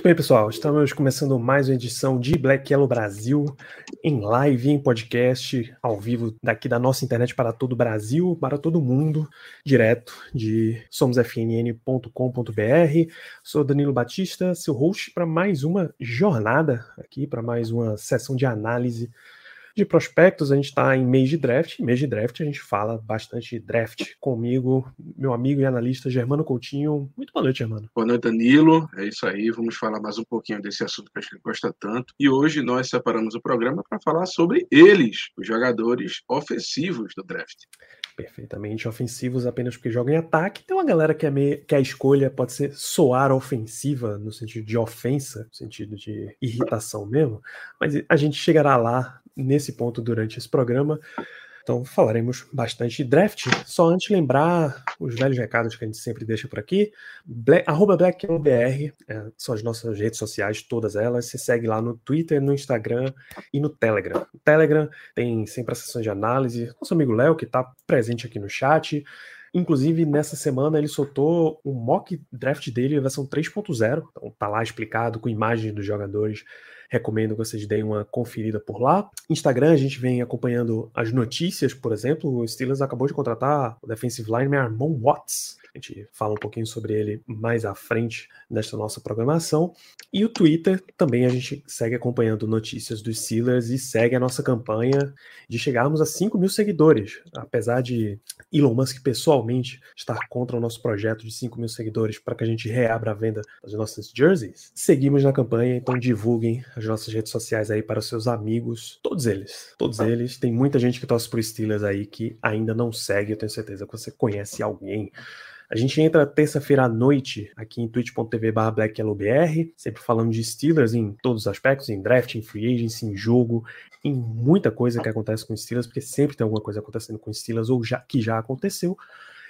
Muito bem, pessoal. Estamos começando mais uma edição de Black Yellow Brasil em live, em podcast, ao vivo, daqui da nossa internet para todo o Brasil, para todo mundo, direto de somosfnn.com.br. Sou Danilo Batista, seu host para mais uma jornada aqui, para mais uma sessão de análise de prospectos. A gente está em mês de draft. Mês de draft a gente fala bastante de draft comigo, meu amigo e analista Germano Coutinho. Muito boa noite, Germano. Boa noite, Danilo. É isso aí. Vamos falar mais um pouquinho desse assunto que a gente gosta tanto. E hoje nós separamos o programa para falar sobre eles, os jogadores ofensivos do draft. Perfeitamente ofensivos apenas porque jogam em ataque. Tem uma galera que, é meio, que a escolha pode ser soar ofensiva, no sentido de ofensa, no sentido de irritação mesmo. Mas a gente chegará lá nesse ponto durante esse programa. Então falaremos bastante de draft. Só antes lembrar os velhos recados que a gente sempre deixa por aqui. Black, arroba é, são as nossas redes sociais, todas elas. Você segue lá no Twitter, no Instagram e no Telegram. Telegram tem sempre a sessão de análise. Nosso amigo Léo, que está presente aqui no chat. Inclusive, nessa semana ele soltou o mock draft dele, versão 3.0. Então tá lá explicado com imagens dos jogadores recomendo que vocês deem uma conferida por lá. Instagram, a gente vem acompanhando as notícias, por exemplo, o Steelers acabou de contratar o defensive lineman Armon Watts. A gente fala um pouquinho sobre ele mais à frente nesta nossa programação. E o Twitter também a gente segue acompanhando notícias dos Steelers e segue a nossa campanha de chegarmos a 5 mil seguidores. Apesar de Elon Musk pessoalmente estar contra o nosso projeto de 5 mil seguidores para que a gente reabra a venda das nossas jerseys, seguimos na campanha, então divulguem as nossas redes sociais aí para os seus amigos, todos eles, todos eles. Tem muita gente que torce por Steelers aí que ainda não segue, eu tenho certeza que você conhece alguém. A gente entra terça-feira à noite aqui em twitch.tv blackyellowbr, sempre falando de Steelers em todos os aspectos, em draft, em free agency, em jogo, em muita coisa que acontece com Steelers, porque sempre tem alguma coisa acontecendo com Steelers ou já, que já aconteceu.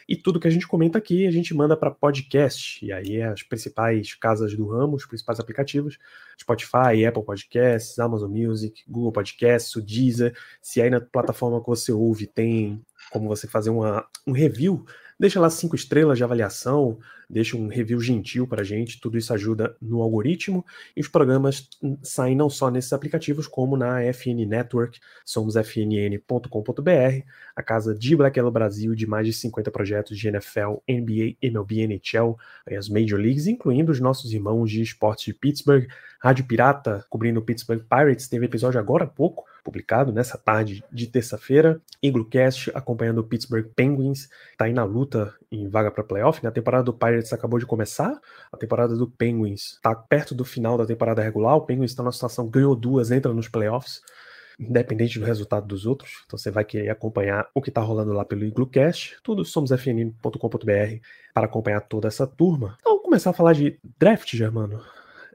E tudo que a gente comenta aqui, a gente manda para podcast. E aí as principais casas do ramo, os principais aplicativos, Spotify, Apple Podcasts, Amazon Music, Google Podcasts, o Deezer. Se aí na plataforma que você ouve tem como você fazer uma, um review, deixa lá cinco estrelas de avaliação, deixa um review gentil para a gente, tudo isso ajuda no algoritmo. E os programas saem não só nesses aplicativos, como na FN Network, somos fnn.com.br, a casa de Black Yellow Brasil, de mais de 50 projetos de NFL, NBA, MLB, NHL, as Major Leagues, incluindo os nossos irmãos de esportes de Pittsburgh, Rádio Pirata, cobrindo o Pittsburgh Pirates, teve episódio agora há pouco, publicado nessa tarde de terça-feira. Eaglecast acompanhando o Pittsburgh Penguins, está aí na luta em vaga para playoff. Né? A temporada do Pirates acabou de começar, a temporada do Penguins está perto do final da temporada regular. O Penguins está numa situação, ganhou duas, entra nos playoffs, independente do resultado dos outros. Então você vai querer acompanhar o que está rolando lá pelo Eaglecast. Tudo somos fnn.com.br para acompanhar toda essa turma. Então vamos começar a falar de draft, Germano.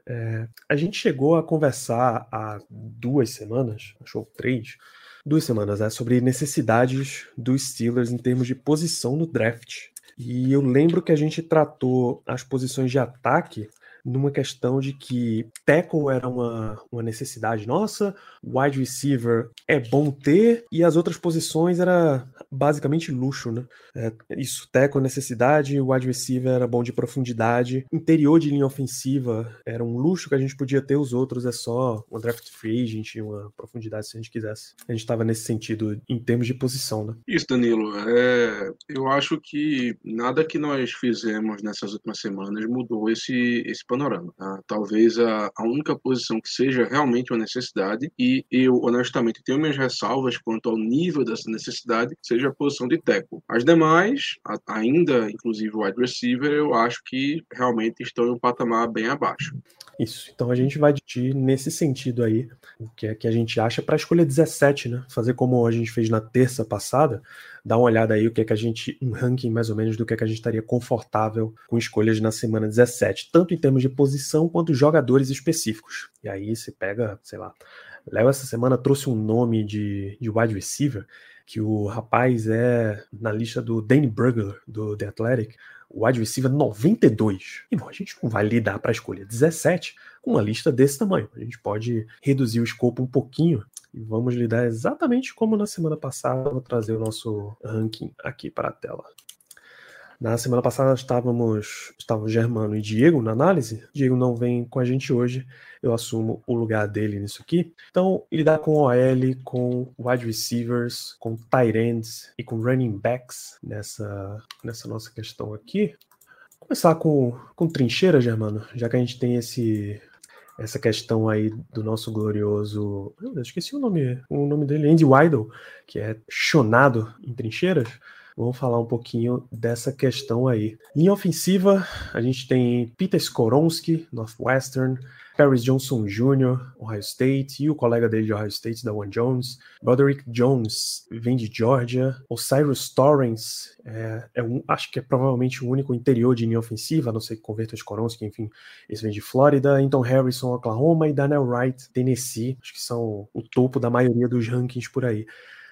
É, a gente chegou a conversar há duas semanas, acho três, duas semanas, né, sobre necessidades dos Steelers em termos de posição no draft. E eu lembro que a gente tratou as posições de ataque numa questão de que tackle era uma, uma necessidade nossa, wide receiver é bom ter, e as outras posições era basicamente luxo, né? É, isso, tackle necessidade, wide receiver era bom de profundidade, interior de linha ofensiva era um luxo que a gente podia ter, os outros é só uma draft free agent, uma profundidade se a gente quisesse. A gente estava nesse sentido em termos de posição, né? Isso, Danilo. É, eu acho que nada que nós fizemos nessas últimas semanas mudou esse, esse panorama. Tá? Talvez a, a única posição que seja realmente uma necessidade, e eu honestamente tenho minhas ressalvas quanto ao nível dessa necessidade, seja a posição de tackle. As demais, a, ainda inclusive o wide receiver, eu acho que realmente estão em um patamar bem abaixo. Isso. Então a gente vai discutir nesse sentido aí, o que é que a gente acha para a escolha 17, né? Fazer como a gente fez na terça passada, dar uma olhada aí o que é que a gente, um ranking mais ou menos do que é que a gente estaria confortável com escolhas na semana 17, tanto em termos de posição quanto jogadores específicos. E aí você pega, sei lá, Léo essa semana trouxe um nome de, de wide receiver que o rapaz é na lista do Danny Burglar, do The Athletic, o wide receiver 92. E bom, a gente não vai lidar para a escolha 17 com uma lista desse tamanho. A gente pode reduzir o escopo um pouquinho e vamos lidar exatamente como na semana passada. Vou trazer o nosso ranking aqui para a tela. Na semana passada estávamos, estavam Germano e Diego na análise. Diego não vem com a gente hoje, eu assumo o lugar dele nisso aqui. Então, lidar com OL, com wide receivers, com tight ends e com running backs nessa, nessa nossa questão aqui. Começar com, com trincheira, Germano, já que a gente tem esse essa questão aí do nosso glorioso. Eu esqueci o nome, o nome dele, Andy Weidel, que é chonado em trincheiras. Vamos falar um pouquinho dessa questão aí. Linha ofensiva, a gente tem Peter Skoronski, Northwestern, Paris Johnson Jr., Ohio State, e o colega dele de Ohio State, da One Jones. Broderick Jones, vem de Georgia. Cyrus Torrance, é, é, um, acho que é provavelmente o único interior de linha ofensiva, a não ser que converta o Skoronski, enfim, esse vem de Flórida. Então Harrison, Oklahoma, e Daniel Wright, Tennessee, acho que são o topo da maioria dos rankings por aí.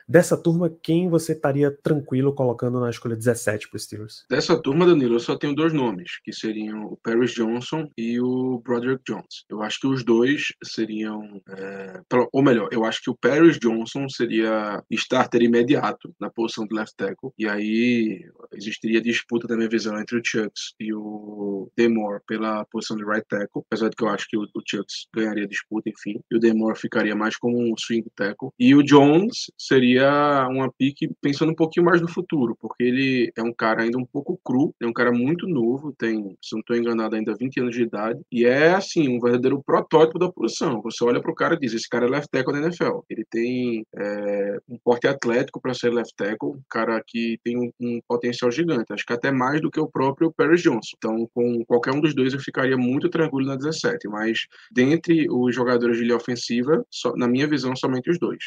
Dessa turma, quem você estaria tranquilo colocando na escolha 17 para os Steelers? Dessa turma, Danilo, eu só tenho dois nomes, que seriam o Paris Johnson e o Broderick Jones. Eu acho que os dois seriam. É, ou melhor, eu acho que o Paris Johnson seria starter imediato na posição de left tackle. E aí existiria disputa, da minha visão, entre o Chucks e o Demore pela posição de right tackle. Apesar de que eu acho que o, o Chucks ganharia disputa, enfim. E o Demore ficaria mais como um swing tackle. E o Jones seria seria uma pique pensando um pouquinho mais no futuro, porque ele é um cara ainda um pouco cru, é um cara muito novo, tem, se não estou enganado, ainda 20 anos de idade, e é, assim, um verdadeiro protótipo da posição. Você olha para o cara e diz: esse cara é left tackle da NFL. Ele tem é, um porte atlético para ser left tackle, um cara que tem um, um, potencial gigante, acho que até mais do que o próprio Paris Johnson. Então, com qualquer um dos dois, eu ficaria muito tranquilo na 17, mas dentre os jogadores de linha ofensiva, só, na minha visão, somente os dois.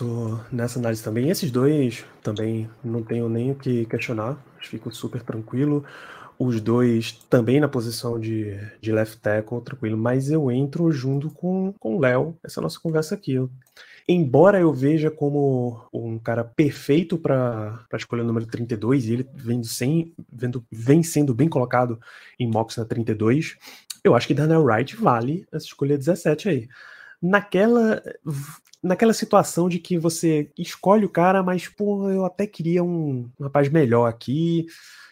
Tô nessa análise também. Esses dois também não tenho nem o que questionar, fico super tranquilo. Os dois também na posição de, de left tackle, tranquilo, mas eu entro junto com o Léo, essa nossa conversa aqui. Eu, embora eu veja como um cara perfeito para a escolha número 32, e ele vem, sem, vendo, vem sendo bem colocado em mocks na 32, eu acho que Daniel Wright vale essa escolha 17 aí naquela naquela situação de que você escolhe o cara, mas pô, eu até queria um, um rapaz melhor aqui.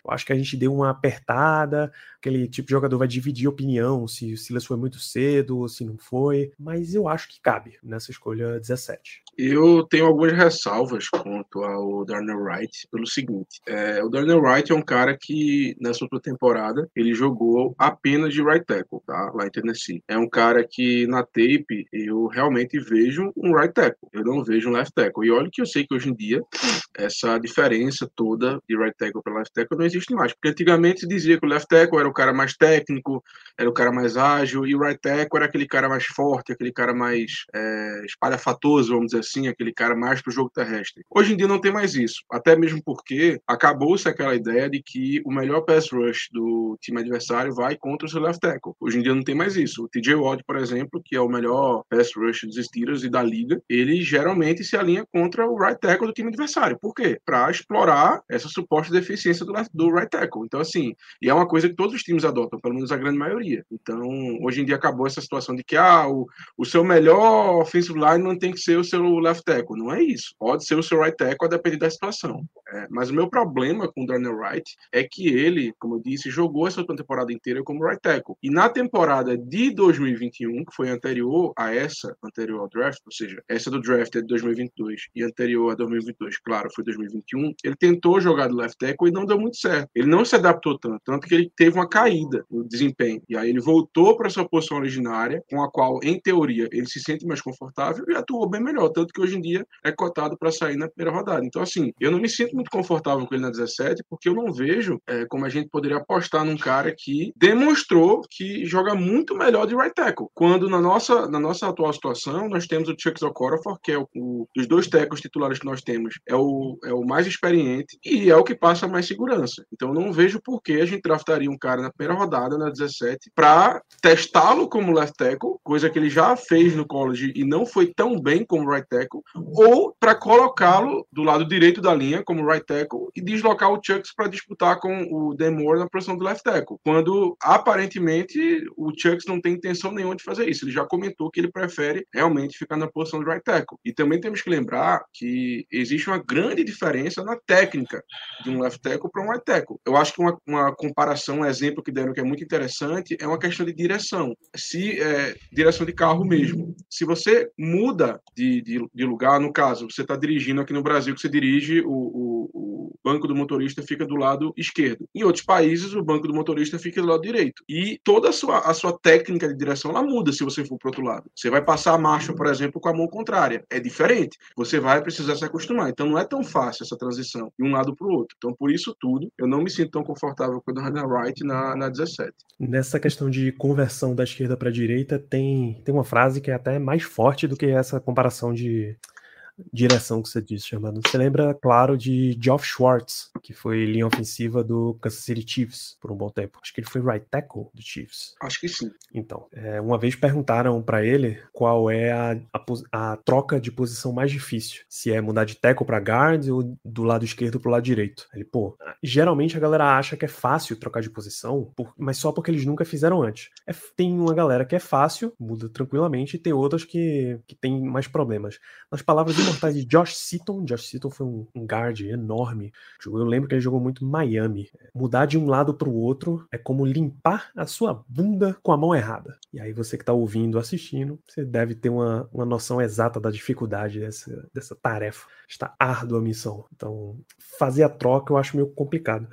Eu acho que a gente deu uma apertada, aquele tipo de jogador vai dividir opinião se o Silas foi muito cedo ou se não foi, mas eu acho que cabe nessa escolha 17. Eu tenho algumas ressalvas quanto ao Darnell Wright pelo seguinte: é, o Darnell Wright é um cara que nessa outra temporada ele jogou apenas de right tackle, tá? Lá em Tennessee. É um cara que na tape eu realmente vejo um right tackle, eu não vejo um left tackle. E olha que eu sei que hoje em dia essa diferença toda de right tackle para left tackle não existe mais, porque antigamente dizia que o left tackle era o cara mais técnico, era o cara mais ágil, e o right tackle era aquele cara mais forte, aquele cara mais é, espalhafatoso, vamos dizer assim, aquele cara mais para o jogo terrestre. Hoje em dia não tem mais isso, até mesmo porque acabou-se aquela ideia de que o melhor pass rush do time adversário vai contra o seu left tackle. Hoje em dia não tem mais isso. O TJ Watt, por exemplo, que é o melhor pass rush dos Steelers e da liga, ele geralmente se alinha contra o right tackle do time adversário. Por quê? Para explorar essa suposta deficiência do, do right tackle. Então, assim, e é uma coisa que todos os times adotam, pelo menos a grande maioria. Então, hoje em dia acabou essa situação de que ah, o, o seu melhor offensive line não tem que ser o seu left tackle. Não é isso. Pode ser o seu right tackle a depender da situação. É, mas o meu problema com o Darnell Wright é que ele, como eu disse, jogou essa temporada inteira como right tackle. E na temporada de 2021, que foi anterior a essa, anterior ao draft, ou seja, essa do draft é de 2022 e anterior a 2022, claro, foi 2021, ele tentou jogar de left tackle e não deu muito certo. Ele não se adaptou tanto, tanto que ele teve uma caída no desempenho. E aí ele voltou para sua posição originária, com a qual, em teoria, ele se sente mais confortável e atuou bem melhor, tanto que hoje em dia é cotado para sair na primeira rodada. Então, assim, eu não me sinto muito confortável com ele na 17, porque eu não vejo é, como a gente poderia apostar num cara que demonstrou que joga muito melhor de right tackle. Quando na nossa, na nossa atual situação, nós temos o Chuck Okorafor, que é o, o, dos dois tackles titulares que nós temos, é o, é o mais experiente e é o que passa mais segurança. Então, não vejo por que a gente draftaria um cara na primeira rodada, na 17, para testá-lo como left tackle, coisa que ele já fez no college e não foi tão bem como right tackle, ou para colocá-lo do lado direito da linha como right tackle e deslocar o Chucks para disputar com o Demore na posição do left tackle, quando aparentemente o Chucks não tem intenção nenhuma de fazer isso. Ele já comentou que ele prefere realmente ficar na posição do right tackle. E também temos que lembrar que existe uma grande diferença na técnica de um left tackle para um right tackle. Eu acho que uma, uma comparação, um exemplo que deram que é muito interessante é uma questão de direção. Se é, direção de carro mesmo. Se você muda de, de, de lugar, no caso, você está dirigindo aqui no Brasil, que você dirige, o, o, o, banco do motorista fica do lado esquerdo. Em outros países, o banco do motorista fica do lado direito. E toda a sua, a sua técnica de direção ela muda se você for para outro lado. Você vai passar a marcha, por exemplo, com a mão contrária. É diferente. Você vai precisar se acostumar. Então não é tão fácil essa transição de um lado para o outro. Então, por isso tudo, eu não me sinto tão confortável com o Hannah Wright na, na 17. Nessa questão de conversão da esquerda para a direita, tem, tem uma frase que é até mais forte do que essa comparação de direção que você disse, chamando. Você lembra, claro, de Geoff Schwartz, que foi linha ofensiva do Kansas City Chiefs por um bom tempo. Acho que ele foi right tackle do Chiefs. Acho que sim. Então, é, uma vez perguntaram para ele qual é a, a, a, troca de posição mais difícil. Se é mudar de tackle para guard ou do lado esquerdo pro lado direito. Ele, pô, geralmente a galera acha que é fácil trocar de posição, por, mas só porque eles nunca fizeram antes. É, tem uma galera que é fácil, muda tranquilamente, e tem outras que, que tem mais problemas. Nas palavras de imortais de Josh Seaton. Josh Seaton foi um, um guard enorme. Eu lembro que ele jogou muito Miami. Mudar de um lado para o outro é como limpar a sua bunda com a mão errada. E aí você que está ouvindo, assistindo, você deve ter uma, uma noção exata da dificuldade dessa, dessa tarefa. Está árdua missão. Então, fazer a troca eu acho meio complicado.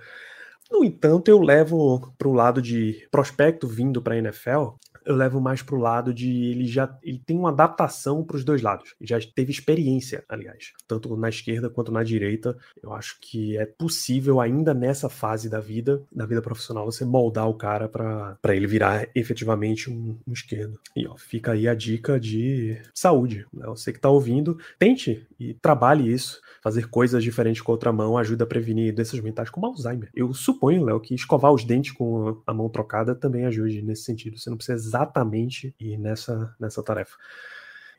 No entanto, eu levo para o lado de prospecto vindo para a NFL eu levo mais pro lado de ele já ele tem uma adaptação para os dois lados. Já teve experiência, aliás, tanto na esquerda quanto na direita. Eu acho que é possível ainda nessa fase da vida, da vida profissional, você moldar o cara para ele virar efetivamente um, um, esquerdo. E ó, fica aí a dica de saúde. Né? Você que está ouvindo, tente e trabalhe isso. Fazer coisas diferentes com outra mão ajuda a prevenir doenças mentais como Alzheimer. Eu suponho, Léo, que escovar os dentes com a mão trocada também ajude nesse sentido. Você não precisa exatamente ir nessa, nessa tarefa.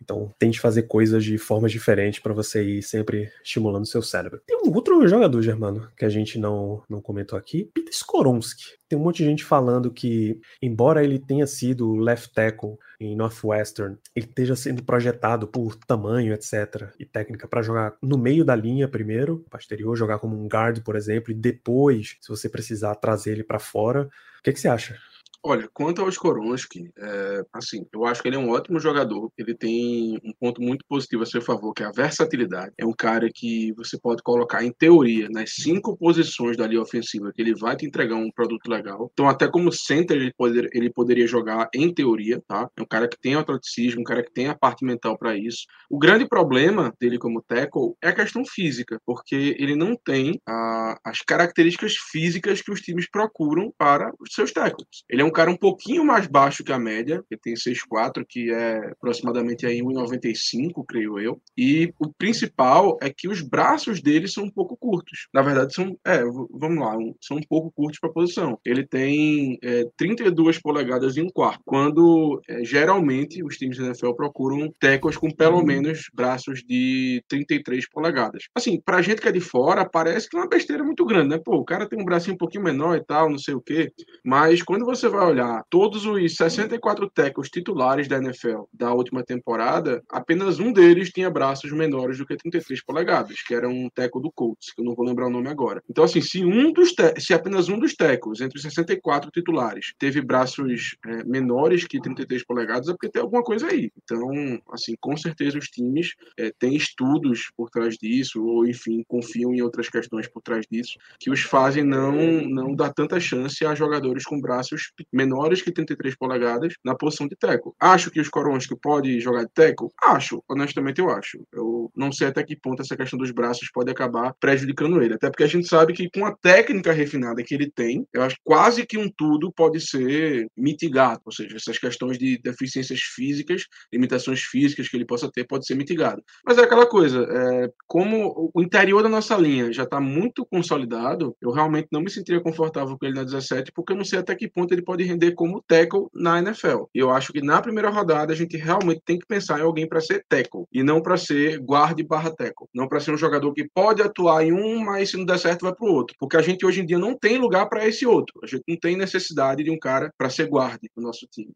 Então, tente fazer coisas de formas diferentes para você ir sempre estimulando seu cérebro. Tem um outro jogador, Germano, que a gente não, não comentou aqui, Peter Skoronski. Tem um monte de gente falando que, embora ele tenha sido left tackle em Northwestern, ele esteja sendo projetado por tamanho, etc., e técnica para jogar no meio da linha primeiro, posterior, jogar como um guard, por exemplo, e depois, se você precisar, trazer ele para fora. O que, que você acha? Olha, quanto ao Skoronski, é, assim, eu acho que ele é um ótimo jogador. Ele tem um ponto muito positivo a seu favor, que é a versatilidade. É um cara que você pode colocar, em teoria, nas cinco posições da linha ofensiva, que ele vai te entregar um produto legal. Então, até como center, ele, poder, ele poderia jogar em teoria, tá? É um cara que tem atleticismo, um cara que tem a parte mental para isso. O grande problema dele como tackle é a questão física, porque ele não tem a, as características físicas que os times procuram para os seus tackles. Ele é um cara um pouquinho mais baixo que a média, ele tem 6'4", que é aproximadamente aí 1,95, creio eu. E o principal é que os braços dele são um pouco curtos. Na verdade, são, é, vamos lá, são um pouco curtos para a posição. Ele tem é, 32 polegadas e um quarto, quando é, geralmente os times da NFL procuram tecos com pelo menos braços de 33 polegadas. Assim, pra gente que é de fora, parece que é uma besteira muito grande, né? Pô, o cara tem um bracinho um pouquinho menor e tal, não sei o quê. Mas quando você vai vai olhar todos os 64 tackles titulares da NFL da última temporada, apenas um deles tinha braços menores do que 33 polegadas, que era um tackle do Colts, que eu não vou lembrar o nome agora. Então, assim, se um dos se apenas um dos tackles entre os 64 titulares teve braços é, menores que 33 polegadas, é porque tem alguma coisa aí. Então, assim, com certeza os times é, têm estudos por trás disso, ou enfim, confiam em outras questões por trás disso, que os fazem não, não dar tanta chance a jogadores com braços menores que 33 polegadas na posição de tackle. Acho que os Skoronski pode jogar de tackle? Acho, honestamente eu acho. Eu não sei até que ponto essa questão dos braços pode acabar prejudicando ele, até porque a gente sabe que com a técnica refinada que ele tem, eu acho quase que um tudo pode ser mitigado, ou seja, essas questões de deficiências físicas, limitações físicas que ele possa ter, pode ser mitigado. Mas é aquela coisa, é, como o interior da nossa linha já está muito consolidado, eu realmente não me sentiria confortável com ele na 17, porque eu não sei até que ponto ele pode render como tackle na NFL. E eu acho que na primeira rodada a gente realmente tem que pensar em alguém para ser tackle e não para ser guarde barra tackle, não para ser um jogador que pode atuar em um, mas se não der certo vai para o outro, porque a gente hoje em dia não tem lugar para esse outro. A gente não tem necessidade de um cara para ser guarde no nosso time.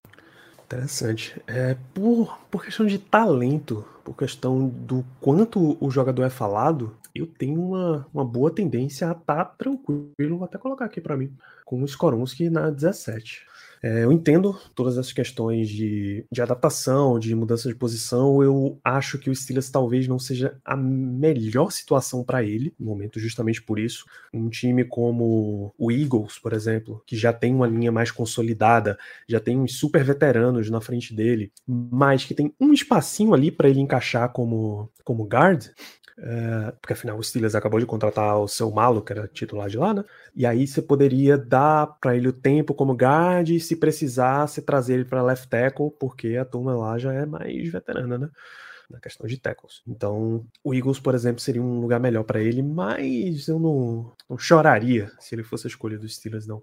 Interessante. É, por, por questão de talento, por questão do quanto o jogador é falado, eu tenho uma, uma boa tendência a estar tá tranquilo, vou até colocar aqui para mim, com o Skoronski na 17. É, eu entendo todas essas questões de, de adaptação, de mudança de posição. Eu acho que o Steelers talvez não seja a melhor situação para ele, no momento, justamente por isso. Um time como o Eagles, por exemplo, que já tem uma linha mais consolidada, já tem uns super veteranos na frente dele, mas que tem um espacinho ali para ele encaixar como, como guard, é, porque afinal o Steelers acabou de contratar o seu Malo, que era titular de lá, né? E aí você poderia dar para ele o tempo como guard e se precisar, trazer ele para left tackle, porque a turma lá já é mais veterana, né? Na questão de tackles. Então, o Eagles, por exemplo, seria um lugar melhor para ele, mas eu não, não choraria se ele fosse a escolha dos Steelers, não.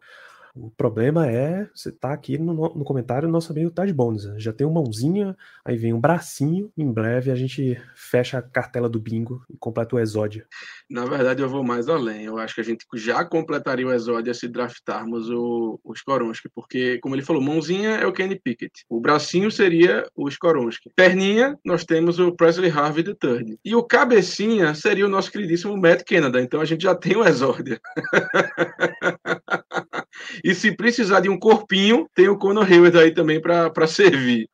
O problema é, você tá aqui no, no comentário, nosso amigo de bônus. Né? Já tem uma mãozinha, aí vem um bracinho, em breve a gente fecha a cartela do bingo e completa o exódio. Na verdade, eu vou mais além. Eu acho que a gente já completaria o exódio se draftarmos o, o Skoronski, porque, como ele falou, mãozinha é o Kenny Pickett. O bracinho seria o Skoronski. Perninha, nós temos o Presley Harvey III. E o cabecinha seria o nosso queridíssimo Matt Canada. Então a gente já tem o exódio. E se precisar de um corpinho, tem o Conor Hayward aí também para servir.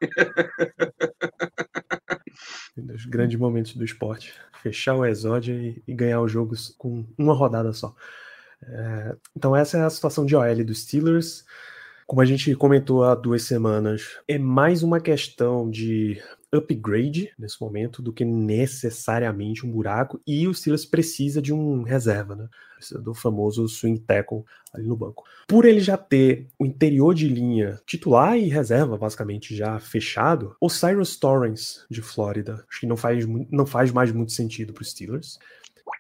Um dos grandes momentos do esporte. Fechar o exódio e, e ganhar os jogos com uma rodada só. É, então essa é a situação de OL dos Steelers. Como a gente comentou há duas semanas, é mais uma questão de upgrade nesse momento do que necessariamente um buraco. E o Steelers precisa de um reserva, né? Precisa do famoso swing tackle ali no banco. Por ele já ter o interior de linha titular e reserva, basicamente, já fechado, o Cyrus Torrance de Flórida, acho que não faz, não faz mais muito sentido para os Steelers.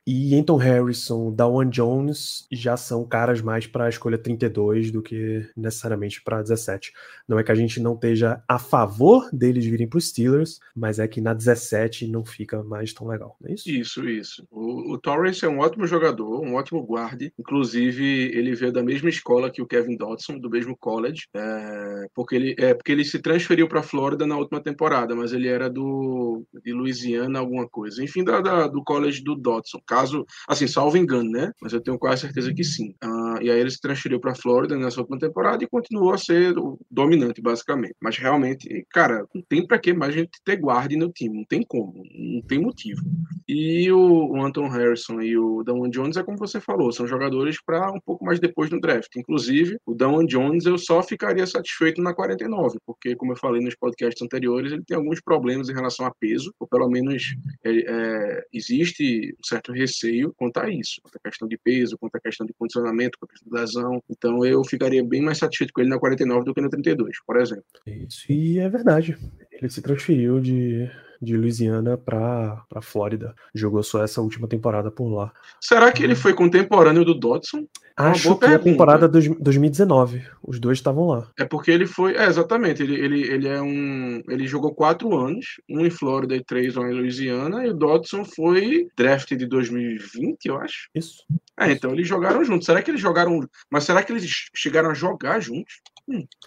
E Anton Harrison, Dawan Jones já são caras mais para a escolha 32 do que necessariamente para 17. Não é que a gente não esteja a favor deles virem para os Steelers, mas é que na 17 não fica mais tão legal, não é isso? Isso, isso. O, o Torrance é um ótimo jogador, um ótimo guarde. Inclusive, ele veio da mesma escola que o Kevin Dodson, do mesmo college, é, porque, ele, é, porque ele se transferiu para a Flórida na última temporada, mas ele era do de Louisiana, alguma coisa. Enfim, da, da do college do Dodson caso, assim, salvo engano, né? Mas eu tenho quase certeza que sim. Uh, e aí ele se transferiu para a Flórida nessa última temporada e continuou a ser o dominante, basicamente. Mas realmente, cara, não tem para que mais a gente ter guarde no time, não tem como, não tem motivo. E o, o Anton Harrison e o Damon Jones é como você falou, são jogadores para um pouco mais depois no draft. Inclusive, o Damon Jones eu só ficaria satisfeito na 49, porque, como eu falei nos podcasts anteriores, ele tem alguns problemas em relação a peso, ou pelo menos é, é, existe um certo receio quanto a isso, quanto a questão de peso, quanto a questão de condicionamento, quanto a questão de lesão. Então eu ficaria bem mais satisfeito com ele na 49 do que na 32, por exemplo. Isso, e é verdade. Ele se transferiu de de Louisiana para para Flórida. Jogou só essa última temporada por lá. Será que ele foi contemporâneo do Dodson? Acho que pergunta. a temporada de 2019. Os dois estavam lá. É porque ele foi. É, exatamente. Ele, ele, ele é um. Ele jogou quatro anos, um em Flórida e três lá em Louisiana, e o Dodson foi draft de 2020, eu acho. Isso. É, então eles jogaram juntos. Será que eles jogaram. Mas será que eles chegaram a jogar juntos?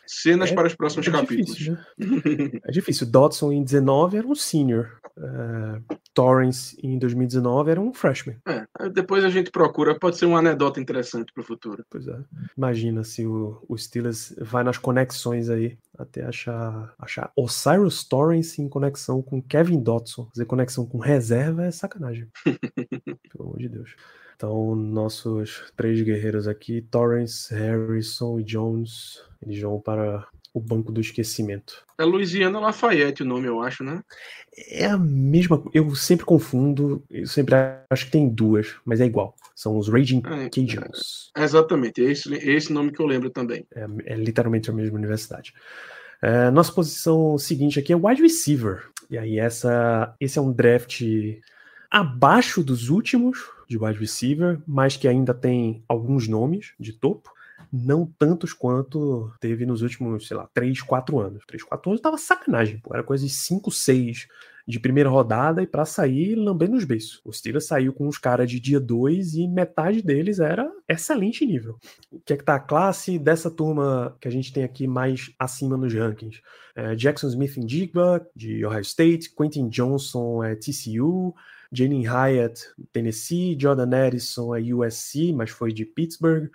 Cenas É- para os próximos é capítulos. difícil, né? É difícil. Dodson em 19 era um senior. Uh, Torrance em 2019 era um freshman. É, depois a gente procura, pode ser uma anedota interessante para o futuro. Pois é. Imagina se o, o Steelers vai nas conexões aí até achar, achar Osiris Torrance em conexão com Kevin Dotson. Fazer conexão com reserva é sacanagem. Pelo amor de Deus. Então, nossos três guerreiros aqui, Torrance, Harrison e Jones, eles vão para o banco do esquecimento. É Louisiana Lafayette o nome, eu acho, né? É a mesma. Eu sempre confundo, eu sempre acho que tem duas, mas é igual. São os Raging É, Cajuns. Exatamente, é esse, é esse nome que eu lembro também. É, é literalmente a mesma universidade. É, nossa posição seguinte aqui é wide receiver. E aí, essa, esse é um draft abaixo dos últimos de wide receiver, mas que ainda tem alguns nomes de topo. Não tantos quanto teve nos últimos, sei lá, 3, 4 anos. 3, 4 anos tava sacanagem, pô. Era coisa de 5, 6 de primeira rodada e para sair lambendo os beiços. O Steelers saiu com uns caras de dia 2 e metade deles era excelente nível. O que é que tá a classe dessa turma que a gente tem aqui mais acima nos rankings? É, Jackson Smith em Jigba, de Ohio State, Quentin Johnson é TCU, Jalen Hyatt, Tennessee, Jordan Edison é USC, mas foi de Pittsburgh,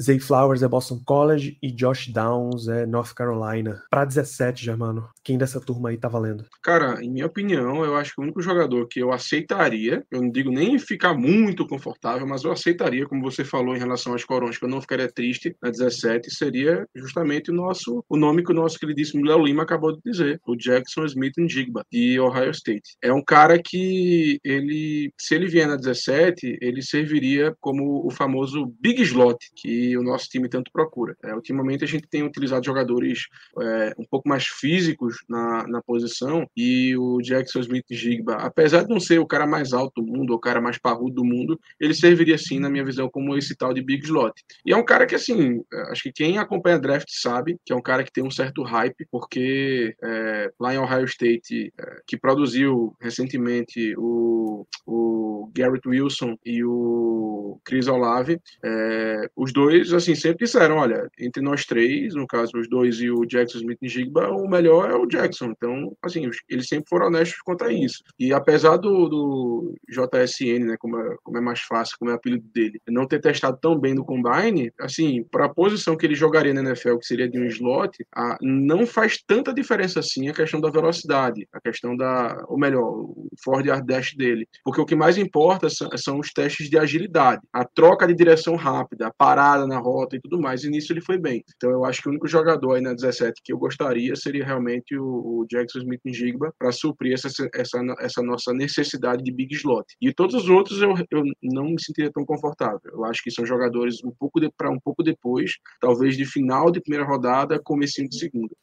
Zay Flowers é Boston College e Josh Downs é North Carolina. Para 17, Germano, quem dessa turma aí tá valendo? Cara, em minha opinião, eu acho que o único jogador que eu aceitaria, eu não digo nem ficar muito confortável, mas eu aceitaria, como você falou em relação aos corões, que eu não ficaria triste na 17, seria justamente o nosso, o nome que o nosso queridíssimo Léo Lima acabou de dizer, o Jackson Smith Jigba, de Ohio State. É um cara que ele, se ele vier na 17, ele serviria como o famoso Big Slot, que o nosso time tanto procura. É, ultimamente a gente tem utilizado jogadores é, um pouco mais físicos na, na posição e o Jackson Smith Jigba, apesar de não ser o cara mais alto do mundo, o cara mais parrudo do mundo, ele serviria sim, na minha visão, como esse tal de Big Slot. E é um cara que, assim, acho que quem acompanha draft sabe que é um cara que tem um certo hype, porque é, lá em Ohio State, é, que produziu recentemente o, o Garrett Wilson e o Chris Olave, é, os dois, assim, sempre disseram, olha, entre nós três, no caso, os dois e o Jackson Smith Jigba, o melhor é o Jackson. Então, assim, eles sempre foram honestos quanto a isso. E apesar do, do JSN, né, como é, como é mais fácil, como é o apelido dele, não ter testado tão bem no Combine, assim, para a posição que ele jogaria na NFL, que seria de um slot, a, não faz tanta diferença assim a questão da velocidade, a questão da, ou melhor, o Ford Yard Dash dele. Porque o que mais importa são, são os testes de agilidade, a troca de direção rápida, a parada na rota e tudo mais, e nisso ele foi bem. Então eu acho que o único jogador aí na 17 que eu gostaria seria realmente o, o Jackson Smith Jigba para suprir essa, essa, essa nossa necessidade de big slot. E todos os outros eu, eu não me sentiria tão confortável. Eu acho que são jogadores um pouco para um pouco depois, talvez de final de primeira rodada, comecinho de segunda.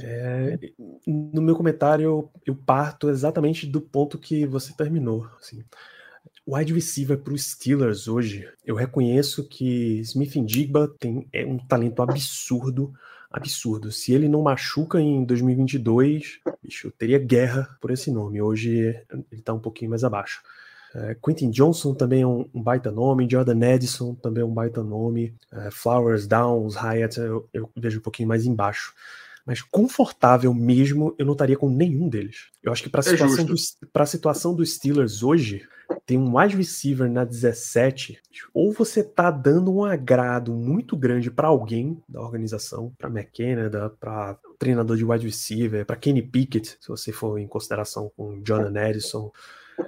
É, no meu comentário, eu parto exatamente do ponto que você terminou. Assim. Wide receiver para os Steelers hoje, eu reconheço que Smith Jigba tem é um talento absurdo, absurdo. Se ele não machuca em 2022, bicho, eu teria guerra por esse nome. Hoje ele está um pouquinho mais abaixo. É, Quentin Johnson também é um, um, baita nome, Jordan Edison também é um baita nome, é, Flowers, Downs, Hyatt eu, eu vejo um pouquinho mais embaixo mas confortável mesmo eu não estaria com nenhum deles. Eu acho que para a situação, do, situação dos Steelers hoje, tem um wide receiver na 17, ou você tá dando um agrado muito grande para alguém da organização, para McKenna, para treinador de wide receiver, para Kenny Pickett, se você for em consideração com Jordan Edison,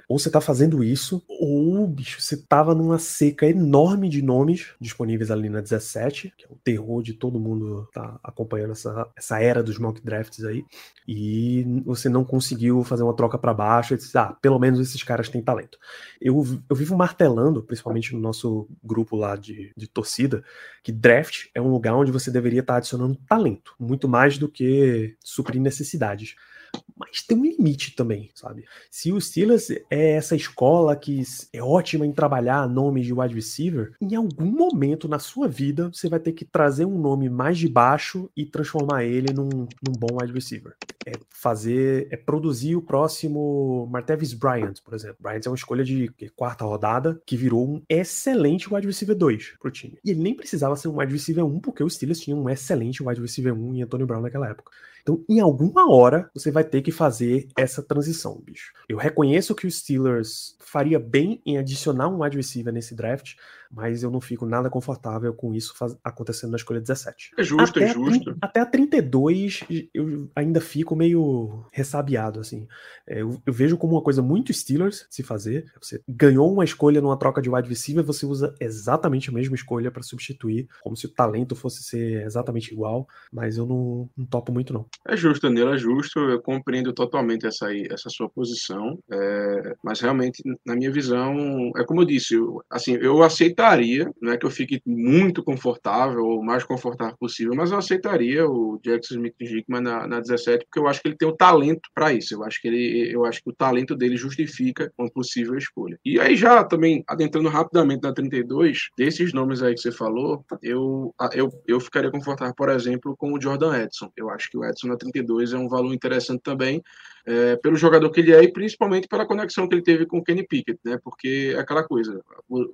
ou você tá fazendo isso, ou, bicho, você tava numa seca enorme de nomes disponíveis ali na 17, que é o terror de todo mundo tá acompanhando essa, essa era dos mock drafts aí, e você não conseguiu fazer uma troca para baixo, e disse, ah, pelo menos esses caras têm talento. Eu, eu vivo martelando, principalmente no nosso grupo lá de, de torcida, que draft é um lugar onde você deveria estar tá adicionando talento, muito mais do que suprir necessidades. Mas tem um limite também, sabe? Se o Steelers é essa escola que é ótima em trabalhar nomes de wide receiver, em algum momento na sua vida você vai ter que trazer um nome mais de baixo e transformar ele num, num bom wide receiver. É fazer, é produzir o próximo Martavis Bryant, por exemplo. Bryant é uma escolha de quarta rodada que virou um excelente wide receiver 2 pro time. E ele nem precisava ser um wide receiver 1 porque o Steelers tinha um excelente wide receiver 1 em Antonio Brown naquela época. Então, em alguma hora, você vai ter que fazer essa transição, bicho. Eu reconheço que o Steelers faria bem em adicionar um wide receiver nesse draft, mas eu não fico nada confortável com isso acontecendo na escolha 17. É justo, até é justo. A, até a 32, eu ainda fico meio ressabiado, assim. É, eu, eu, vejo como uma coisa muito Steelers se fazer. Você ganhou uma escolha numa troca de wide receiver, você usa exatamente a mesma escolha para substituir, como se o talento fosse ser exatamente igual, mas eu não, não topo muito, não. É justo, Danilo, é justo. Eu compreendo totalmente essa, essa sua posição. É, mas realmente, na minha visão, é como eu disse, eu, assim, eu aceitaria, não é que eu fique muito confortável, ou mais confortável possível, mas eu aceitaria o Jackson Smith Hickman na, na 17, porque eu acho que ele tem o talento para isso. Eu acho que ele, eu acho que o talento dele justifica uma possível escolha. E aí já também adentrando rapidamente na 32, desses nomes aí que você falou, eu eu, eu ficaria confortável, por exemplo, com o Jordan Edson. Eu acho que o Edson na 32 é um valor interessante também, também, é, pelo jogador que ele é e principalmente pela conexão que ele teve com o Kenny Pickett, né? Porque é aquela coisa,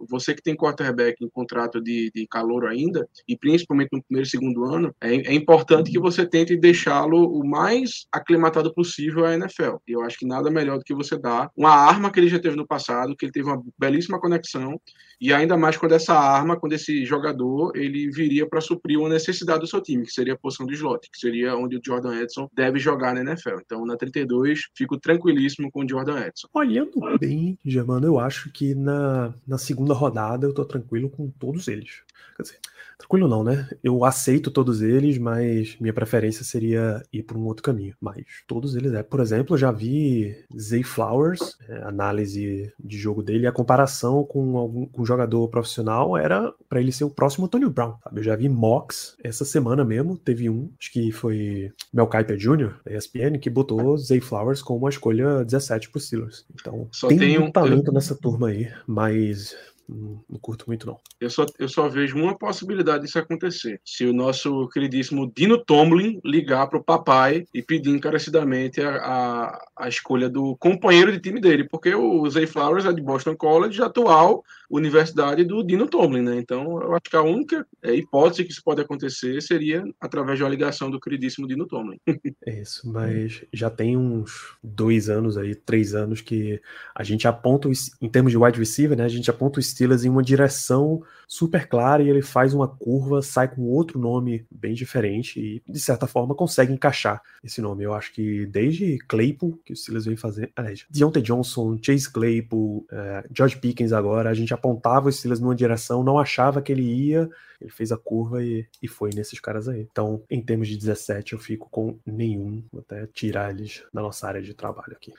você que tem quarterback em contrato de, de calor ainda, e principalmente no primeiro e segundo ano, é, é importante que você tente deixá-lo o mais aclimatado possível à NFL. E eu acho que nada melhor do que você dar uma arma que ele já teve no passado, que ele teve uma belíssima conexão, e ainda mais quando essa arma, quando esse jogador, ele viria para suprir uma necessidade do seu time, que seria a posição do slot, que seria onde o Jordan Edson deve jogar na NFL. Então, na 32, fico tranquilíssimo com o Jordan Edson. Olhando bem, Germano, eu acho que na, na segunda rodada eu tô tranquilo com todos eles. Quer dizer, tranquilo não, né? Eu aceito todos eles, mas minha preferência seria ir por um outro caminho. Mas todos eles é. Por exemplo, eu já vi Zay Flowers, é, análise de jogo dele, a comparação com algum com um jogador profissional era para ele ser o próximo Antonio Brown. Sabe? Eu já vi mocks essa semana mesmo, teve um, acho que foi Mel Kiper Jr., da ESPN, que botou Zay Flowers como uma escolha 17 pro Steelers. Então, Só tem, tem um talento eu... nessa turma aí, mas não, curto muito, não. Eu só, eu só vejo uma possibilidade disso acontecer. Se o nosso queridíssimo Dino Tomlin ligar para o papai e pedir encarecidamente a, a, a, escolha do companheiro de time dele, porque o Zay Flowers é de Boston College, atual universidade do Dino Tomlin, né? Então, eu acho que a única é, hipótese que isso pode acontecer seria através de uma ligação do queridíssimo Dino Tomlin. É isso, mas já tem uns dois anos aí, três anos que a gente aponta, em termos de wide receiver, né? A gente aponta o Steelers em uma direção super clara e ele faz uma curva, sai com outro nome bem diferente e, de certa forma, consegue encaixar esse nome. Eu acho que desde Claypool, que o Steelers vem fazer, aliás, Deontay Johnson, Chase Claypool, uh, George Pickens agora, a gente apontava o Steelers numa direção, não achava que ele ia, ele fez a curva e, e foi nesses caras aí. Então, em termos de 17, eu fico com nenhum, vou até tirar eles da nossa área de trabalho aqui.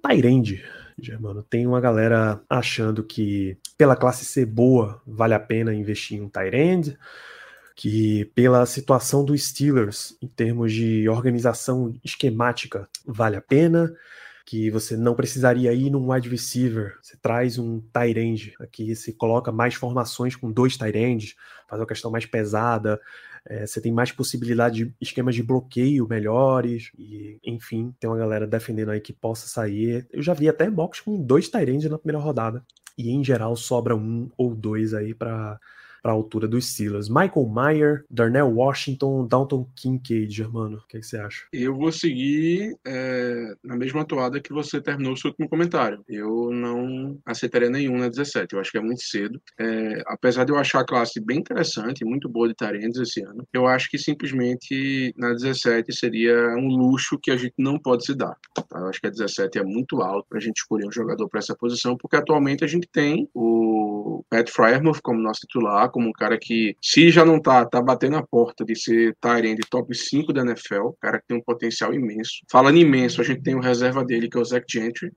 Tyrande, Germano, tem uma galera achando que pela classe C boa vale a pena investir em um Tyrande, que pela situação dos Steelers em termos de organização esquemática vale a pena, que você não precisaria ir num wide receiver, você traz um tight end, aqui você coloca mais formações com dois tight ends, faz uma questão mais pesada, é, você tem mais possibilidade de esquemas de bloqueio melhores, e enfim, tem uma galera defendendo aí que possa sair. Eu já vi até box com dois ends na primeira rodada, e em geral sobra um ou dois aí para para a altura dos Steelers. Michael Mayer, Darnell Washington, Dalton Kincaid, Germano. O que, é que, você acha? Eu vou seguir é, na mesma toada que você terminou o seu último comentário. Eu não aceitaria nenhum na 17. Eu acho que é muito cedo. É, apesar de eu achar a classe bem interessante, muito boa de Tarendes esse ano, eu acho que simplesmente na 17 seria um luxo que a gente não pode se dar. Tá? Eu acho que a 17 é muito alto para a gente escolher um jogador para essa posição, porque atualmente a gente tem o o Pat Fryermuth como nosso titular, como um cara que, se já não tá, tá batendo a porta de ser Tyrande top 5 da NFL, cara que tem um potencial imenso. Falando imenso, a gente tem o reserva dele, que é o Zach Gentry,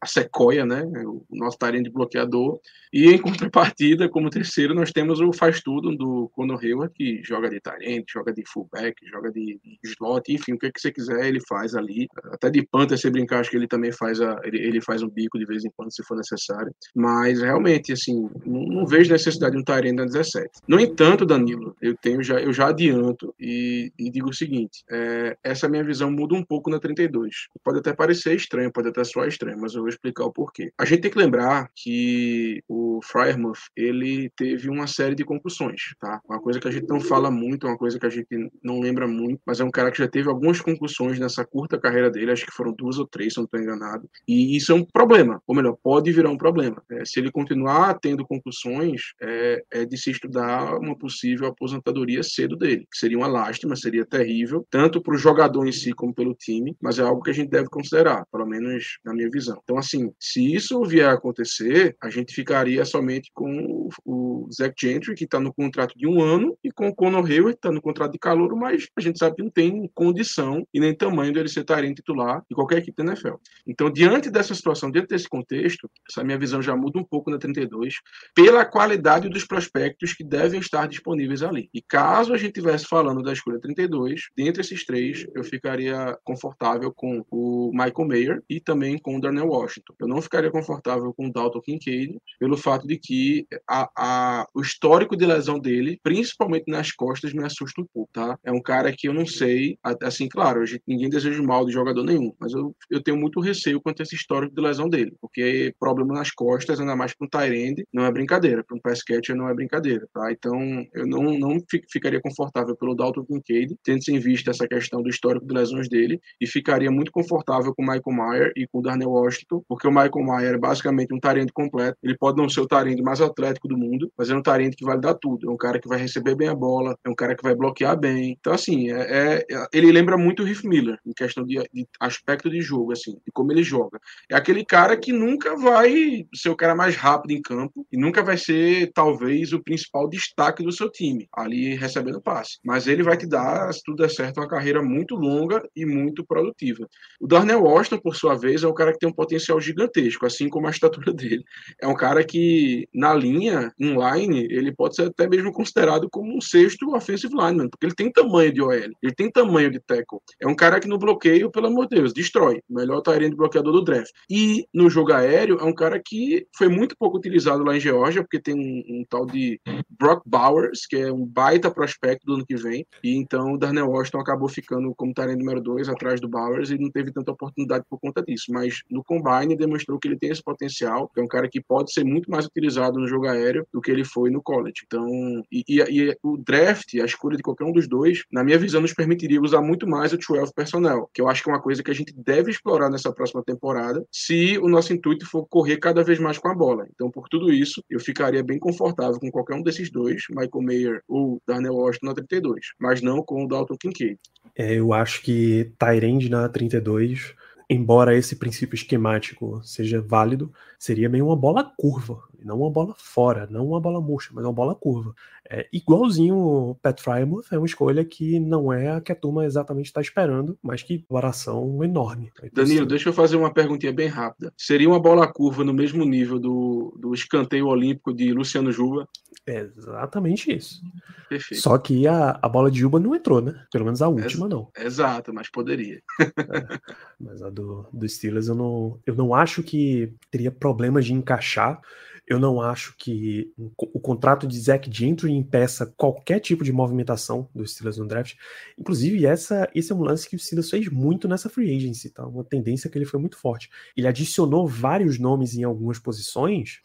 a Sequoia, né? O nosso Tyrande bloqueador. E em contrapartida, como terceiro, nós temos o faz tudo do Conor Hayward, que joga de talento, joga de fullback, joga de, de slot, enfim, o que, que você quiser, ele faz ali. Até de panther, se brincar, acho que ele também faz a, ele, ele, faz um bico de vez em quando, se for necessário. Mas realmente, assim, não, não vejo necessidade de um Tyrande na 17. No entanto, Danilo, eu tenho já, eu já adianto e, e digo o seguinte: é, essa minha visão muda um pouco na 32. Pode até parecer estranho, pode até soar estranho, mas eu vou explicar o porquê. A gente tem que lembrar que o Fryermuth, ele teve uma série de concussões, tá? Uma coisa que a gente não fala muito, uma coisa que a gente não lembra muito, mas é um cara que já teve algumas concussões nessa curta carreira dele, acho que foram duas ou três, se não estou enganado. E isso é um problema, ou melhor, pode virar um problema. É, se ele continuar tendo concussões, é, é de se estudar uma possível aposentadoria cedo dele, que seria uma lástima, seria terrível, tanto para o jogador em si como pelo time, mas é algo que a gente deve considerar, pelo menos na minha visão. Então, assim, se isso vier a acontecer, a gente ficaria somente com o, Zach Gentry, que está no contrato de um ano, e com o Conor Hayward, que está no contrato de calor, mas a gente sabe que não tem condição e nem tamanho dele ser tarente titular de qualquer equipe da NFL. Então, diante dessa situação, diante desse contexto, essa minha visão já muda um pouco na 32, pela qualidade dos prospectos que devem estar disponíveis ali. E caso a gente estivesse falando da escolha 32, dentre esses três, eu ficaria confortável com o Michael Mayer e também com o Darnell Washington. Eu não ficaria confortável com o Dalton Kincaid, pelo fato de que a, a, o histórico de lesão dele, principalmente nas costas, me assusta um pouco, tá? É um cara que eu não sei, assim, claro, gente, ninguém deseja mal de jogador nenhum, mas eu, eu tenho muito receio quanto a esse histórico de lesão dele, porque problema nas costas, ainda mais para um Tyrande, não é brincadeira, para um pass catcher não é brincadeira, tá? Então, eu não, não ficaria confortável pelo Dalton Kincaid, tendo em vista essa questão do histórico de lesões dele, e ficaria muito confortável com o Michael Mayer e com o Darnell Washington, porque o Michael Mayer é basicamente um Tyrande completo, ele pode não ser o Tarente mais atlético do mundo, mas é um Tarente que vai dar tudo. É um cara que vai receber bem a bola, é um cara que vai bloquear bem. Então, assim, é, é ele lembra muito o Riff Miller em questão de, de, aspecto de jogo, assim, de como ele joga. É aquele cara que nunca vai ser o cara mais rápido em campo e nunca vai ser, talvez, o principal destaque do seu time, ali recebendo passe. Mas ele vai te dar, se tudo der certo, uma carreira muito longa e muito produtiva. O Darnell Washington, por sua vez, é um cara que tem um potencial gigantesco, assim como a estatura dele. É um cara que na linha, inline, ele pode ser até mesmo considerado como um sexto offensive lineman, porque ele tem tamanho de OL, ele tem tamanho de tackle. É um cara que no bloqueio, pelo amor de Deus, destrói. Melhor de bloqueador do draft. E no jogo aéreo, é um cara que foi muito pouco utilizado lá em Geórgia, porque tem um, um tal de Brock Bowers, que é um baita prospecto do ano que vem. E então o Darnell Washington acabou ficando como Tyrande número 2 atrás do Bowers e não teve tanta oportunidade por conta disso. Mas no combine demonstrou que ele tem esse potencial, que é um cara que pode ser muito mais utilizado no jogo aéreo do que ele foi no college. Então, e, e, e, o draft, a escolha de qualquer um dos dois, na minha visão, nos permitiria usar muito mais o 12 personnel, que eu acho que é uma coisa que a gente deve explorar nessa próxima temporada, se o nosso intuito for correr cada vez mais com a bola. Então, por tudo isso, eu ficaria bem confortável com qualquer um desses dois, Michael Mayer ou Darnell Washington na 32, mas não com o Dalton Kincaid. É, eu acho que Tyrande na 32 embora esse princípio esquemático seja válido, seria meio uma bola curva, não uma bola fora, não uma bola murcha, mas uma bola curva. É, igualzinho o Pat Frymouth é uma escolha que não é a que a turma exatamente está esperando, mas que oração enorme. Danilo, deixa eu fazer uma perguntinha bem rápida. Seria uma bola curva no mesmo nível do, do escanteio olímpico de Luciano Juba? É exatamente isso. Perfeito. Só que a, a bola de Juba não entrou, né? Pelo menos a última não. Exato, mas poderia. é, mas a do, do Steelers eu não, eu não acho que teria problemas de encaixar. Eu não acho que o contrato de Zach Gentry impeça qualquer tipo de movimentação dos Steelers no draft. Inclusive, essa, esse é um lance que o Steelers fez muito nessa free agency, tá? Uma tendência que ele foi muito forte. Ele adicionou vários nomes em algumas posições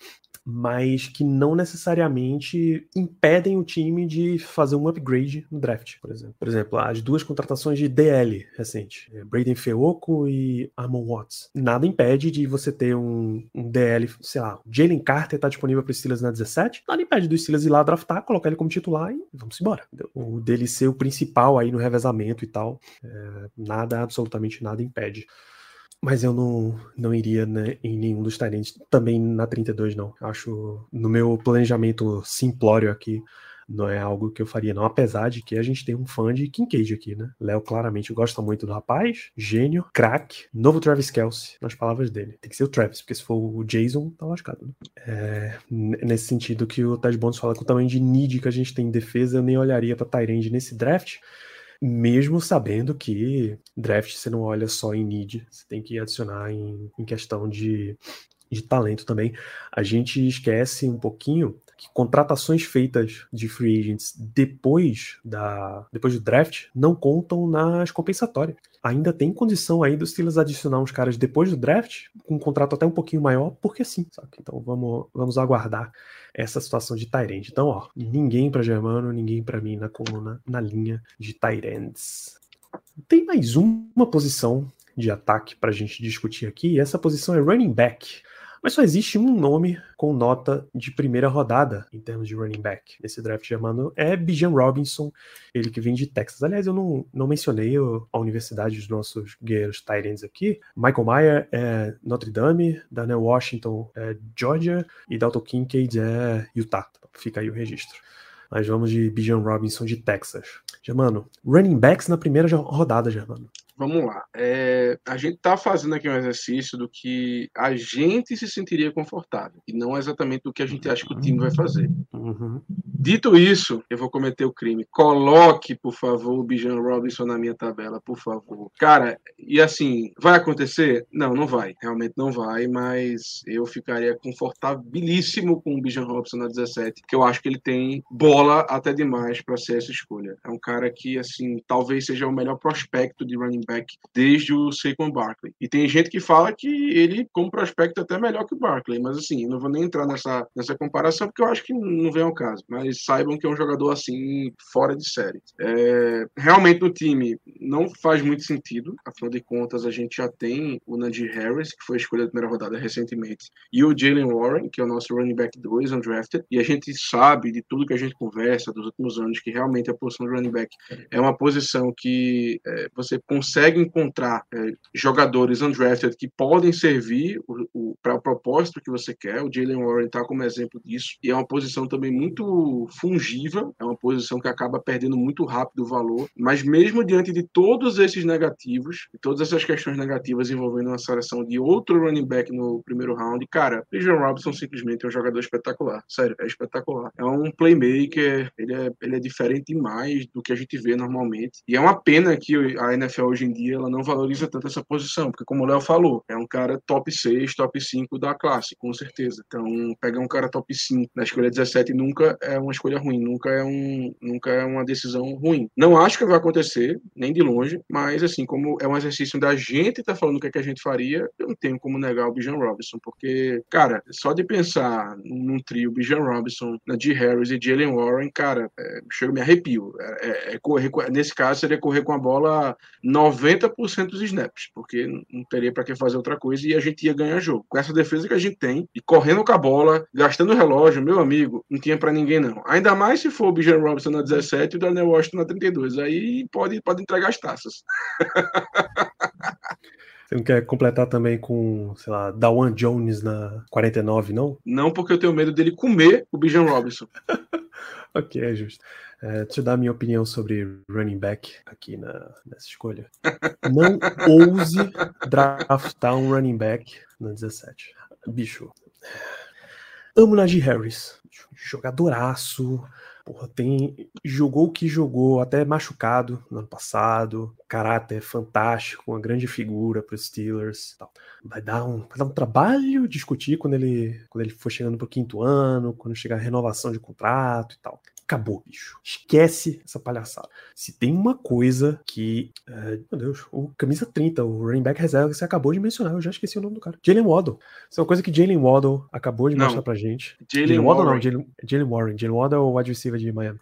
mas que não necessariamente impedem o time de fazer um upgrade no draft, por exemplo. Por exemplo, as duas contratações de DL recente, é, Braden Feoco e Armon Watts. Nada impede de você ter um, um DL, sei lá, Jalen Carter está disponível para os Steelers na 17, nada impede do Steelers ir lá draftar, colocar ele como titular e vamos embora. O dele ser o principal aí no revezamento e tal, é, nada, absolutamente nada impede. Mas eu não, não iria né, em nenhum dos Tyrants, também na 32 não. Acho, no meu planejamento simplório aqui, não é algo que eu faria, não. Apesar de que a gente tem um fã de Kincaid aqui, né? Léo claramente gosta muito do rapaz, gênio, craque, novo Travis Kelsey, nas palavras dele. Tem que ser o Travis, porque se for o Jason, tá lascado, né? É, nesse sentido que o Ted Bonds fala com o tamanho de need que a gente tem em defesa, eu nem olharia pra Tyrande nesse draft. Mesmo sabendo que draft você não olha só em need, você tem que adicionar em, em questão de, de talento também. A gente esquece um pouquinho que contratações feitas de free agents depois da depois do draft não contam nas compensatórias. Ainda tem condição aí dos Steelers adicionar uns caras depois do draft com um contrato até um pouquinho maior, porque sim, sabe? Então vamos, vamos aguardar essa situação de Tyrande. Então, ó, ninguém para Germano, ninguém para mim na coluna, na linha de Tyrands. Tem mais uma posição de ataque para a gente discutir aqui, e essa posição é running back. Mas só existe um nome com nota de primeira rodada em termos de running back nesse draft chamado é Bijan Robinson, ele que vem de Texas. Aliás, eu não, não mencionei a universidade dos nossos guerreiros Titans aqui. Michael Mayer é Notre Dame, Daniel Washington é Georgia e Dalton Kincaid é Utah. Fica aí o registro. Mas vamos de Bijan Robinson de Texas. Germano, running backs na primeira rodada, Germano vamos lá. É, a gente está fazendo aqui um exercício do que a gente se sentiria confortável e não exatamente do que a gente acha que o time vai fazer. Uhum. Dito isso, eu vou cometer o crime. Coloque, por favor, o Bijan Robinson na minha tabela, por favor. Cara, e assim, vai acontecer? Não, não vai. Realmente não vai, mas eu ficaria confortabilíssimo com o Bijan Robinson na 17, que eu acho que ele tem bola até demais para ser essa escolha. É um cara que, assim, talvez seja o melhor prospecto de running back desde o Saquon Barkley. E tem gente que fala que ele, como prospecto, é até melhor que o Barkley, mas assim, não vou nem entrar nessa, nessa comparação porque eu acho que não vem ao caso. Mas saibam que é um jogador assim, fora de série. É, realmente no time não faz muito sentido, afinal de contas, a gente já tem o Najee Harris, que foi a escolha da primeira rodada recentemente, e o Jalen Warren, que é o nosso running back 2, undrafted, e a gente sabe de tudo que a gente conversa dos últimos anos que realmente a posição de running back é uma posição que é, você consegue consegue encontrar é, jogadores undrafted que podem servir para o propósito que você quer. O Jalen Warren está como exemplo disso. E é uma posição também muito fungível, é uma posição que acaba perdendo muito rápido o valor. Mas mesmo diante de todos esses negativos, todas essas questões negativas envolvendo uma seleção de outro running back no primeiro round, cara, Bijan Robinson simplesmente é um jogador espetacular. Sério, é espetacular. É um playmaker, ele é, ele é diferente demais do que a gente vê normalmente. E é uma pena que a NFL em dia ela não valoriza tanto essa posição, porque como o Léo falou, é um cara top 6, top 5 da classe, com certeza. Então, pegar um cara top 5 na escolha 17 nunca é uma escolha ruim, nunca é um nunca é uma decisão ruim. Não acho que vai acontecer, nem de longe, mas assim, como é um exercício da gente tá falando o que, é que a gente faria, eu não tenho como negar o Bijan Robinson, porque, cara, só de pensar num trio Bijan Robinson, Najee Harris e Jalen Warren, cara, é, chega me arrepio. É, é, correr, nesse caso, seria correr com a bola 90% dos snaps, porque não teria para que fazer outra coisa e a gente ia ganhar jogo. Com essa defesa que a gente tem, e correndo com a bola, gastando o relógio, meu amigo, não tinha para ninguém não. Ainda mais se for o Bijan Robinson na 17 e o Daniel Washington na 32. Aí pode, pode entregar as taças. Você não quer completar também com, sei lá, Dawan Jones na 49, não? Não, porque eu tenho medo dele comer o Bijan Robinson. ok, é justo. É, deixa eu dar a minha opinião sobre running back aqui na, nessa escolha. Não ouse draftar um running back na 17. Bicho, amo Najee Harris. Jogadoraço. Porra, tem, jogou o que jogou, até machucado no ano passado. Caráter fantástico, uma grande figura para os Steelers. Tal. Vai, dar um, vai dar um trabalho discutir quando ele, quando ele for chegando para o quinto ano, quando chegar a renovação de contrato e tal acabou, bicho. Esquece essa palhaçada. Se tem uma coisa que. É, meu Deus, o camisa 30, o running back reserva que você acabou de mencionar, eu já esqueci o nome do cara. Jalen Waddle. Isso é uma coisa que Jalen Waddle acabou de não. mostrar pra gente. Jalen Waddle não, Jalen Warren. Jalen Waddle é o wide receiver de Miami.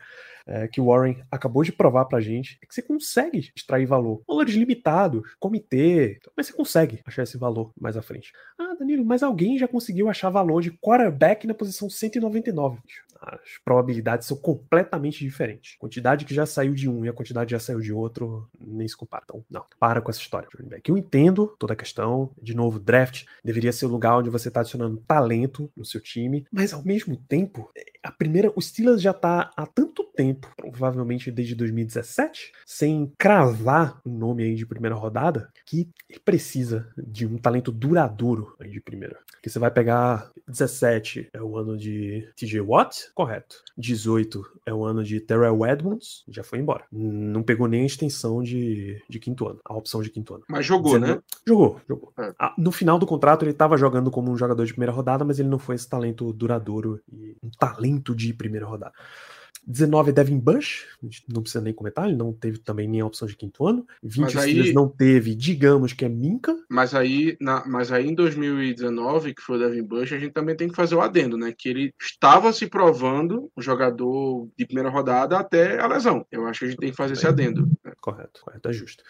É, que o Warren acabou de provar pra gente é que você consegue extrair valor. Valores limitados, comitê, mas você consegue achar esse valor mais à frente. Ah, Danilo, mas alguém já conseguiu achar valor de quarterback na posição 199. As probabilidades são completamente diferentes. A quantidade que já saiu de um e a quantidade que já saiu de outro nem se compara. Então, não, para com essa história. Eu entendo toda a questão. De novo, draft deveria ser o lugar onde você está adicionando talento no seu time, mas ao mesmo tempo, a primeira, o Steelers já está há tanto tempo, provavelmente desde 2017, sem cravar um nome aí de primeira rodada, que precisa de um talento duradouro aí de primeira. Que você vai pegar 17 é o ano de TJ Watt, correto. 18 é o ano de Terrell Edmonds, já foi embora. Não pegou nem a extensão de, de quinto ano, a opção de quinto ano. Mas jogou, 19, né? Jogou, jogou. É. Ah, no final do contrato ele estava jogando como um jogador de primeira rodada, mas ele não foi esse talento duradouro e um talento de primeira rodada. 19 é Devin Bush, não precisa nem comentar, ele não teve também nem a opção de quinto ano. 20 mas aí, não teve, digamos que é Minka. Mas aí, na, mas aí em 2019, que foi o Devin Bush, a gente também tem que fazer o adendo, né? Que ele estava se provando um jogador de primeira rodada até a lesão. Eu acho que a gente tem que fazer esse adendo. Né? Correto, correto, é justo.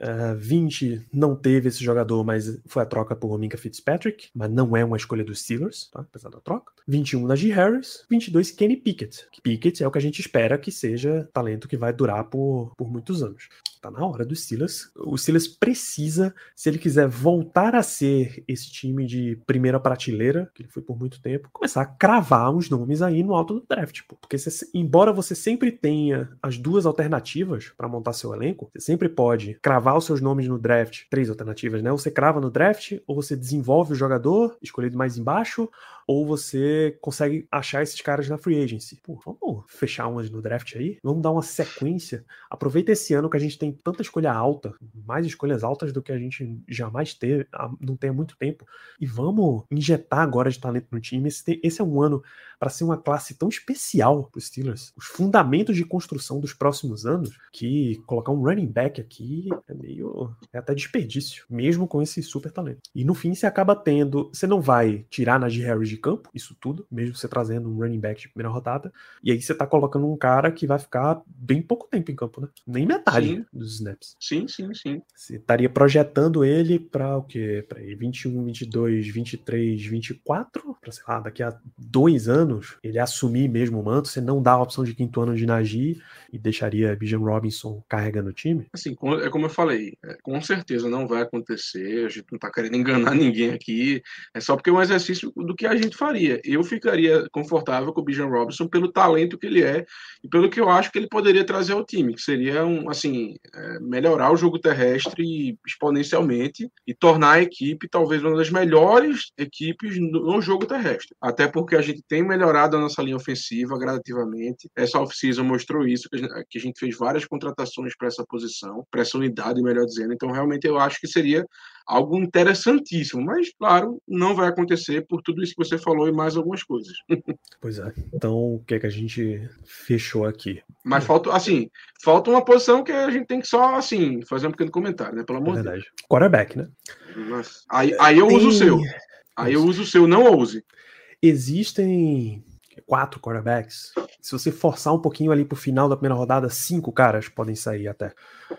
Uh, 20 não teve esse jogador, mas foi a troca por Minka Fitzpatrick, mas não é uma escolha dos Steelers, tá? apesar da troca. 21 Najee Harris, 22 Kenny Pickett. Pickett é o que a gente espera que seja talento que vai durar por, por muitos anos. Tá na hora do Steelers. O Steelers precisa, se ele quiser voltar a ser esse time de primeira prateleira, que ele foi por muito tempo, começar a cravar uns nomes aí no alto do draft. Porque você, embora você sempre tenha as duas alternativas para montar seu elenco, você sempre pode cravar os seus nomes no draft, três alternativas, né? Você crava no draft, ou você desenvolve o jogador, escolhido mais embaixo, ou você consegue achar esses caras na free agency. Pô, vamos fechar umas no draft aí? Vamos dar uma sequência. Aproveita esse ano que a gente tem tanta escolha alta, mais escolhas altas do que a gente jamais teve, não tem há muito tempo, e vamos injetar agora de talento no time. Esse, esse é um ano para ser uma classe tão especial para os Steelers. Os fundamentos de construção dos próximos anos, que colocar um running back aqui é meio. é até desperdício, mesmo com esse super talento. E no fim você acaba tendo. Você não vai tirar Najee Harris de campo, isso tudo, mesmo você trazendo um running back de primeira rodada. E aí você tá colocando um cara que vai ficar bem pouco tempo em campo, né? Nem metade sim. dos snaps. Sim, sim, sim. Você estaria projetando ele para o quê? Para 21, 22, 23, 24? Para sei lá, daqui a dois anos ele assumir mesmo o manto, você não dá a opção de quinto ano de Nagy e deixaria Bijan Robinson carregando o time? Assim, é como eu falei, é, com certeza não vai acontecer, a gente não tá querendo enganar ninguém aqui, é só porque é um exercício do que a gente faria. Eu ficaria confortável com o Bijan Robinson pelo talento que ele é e pelo que eu acho que ele poderia trazer ao time, que seria, um, assim, é, melhorar o jogo terrestre exponencialmente e tornar a equipe talvez uma das melhores equipes no jogo terrestre. Até porque a gente tem melhor melhorado a nossa linha ofensiva gradativamente. Essa off-season mostrou isso, que a gente fez várias contratações para essa posição, para essa unidade, melhor dizendo. Então, realmente, eu acho que seria algo interessantíssimo. Mas, claro, não vai acontecer por tudo isso que você falou e mais algumas coisas. Pois é. Então, o que é que a gente fechou aqui? Mas falta, assim, falta uma posição que a gente tem que só, assim, fazer um pequeno comentário, né? Pelo amor de Deus. Quarterback, né? Mas, aí, aí eu uso o seu. Aí eu uso o seu, não ouse. Existem quatro quarterbacks. Se você forçar um pouquinho ali pro final da primeira rodada, cinco caras podem sair até.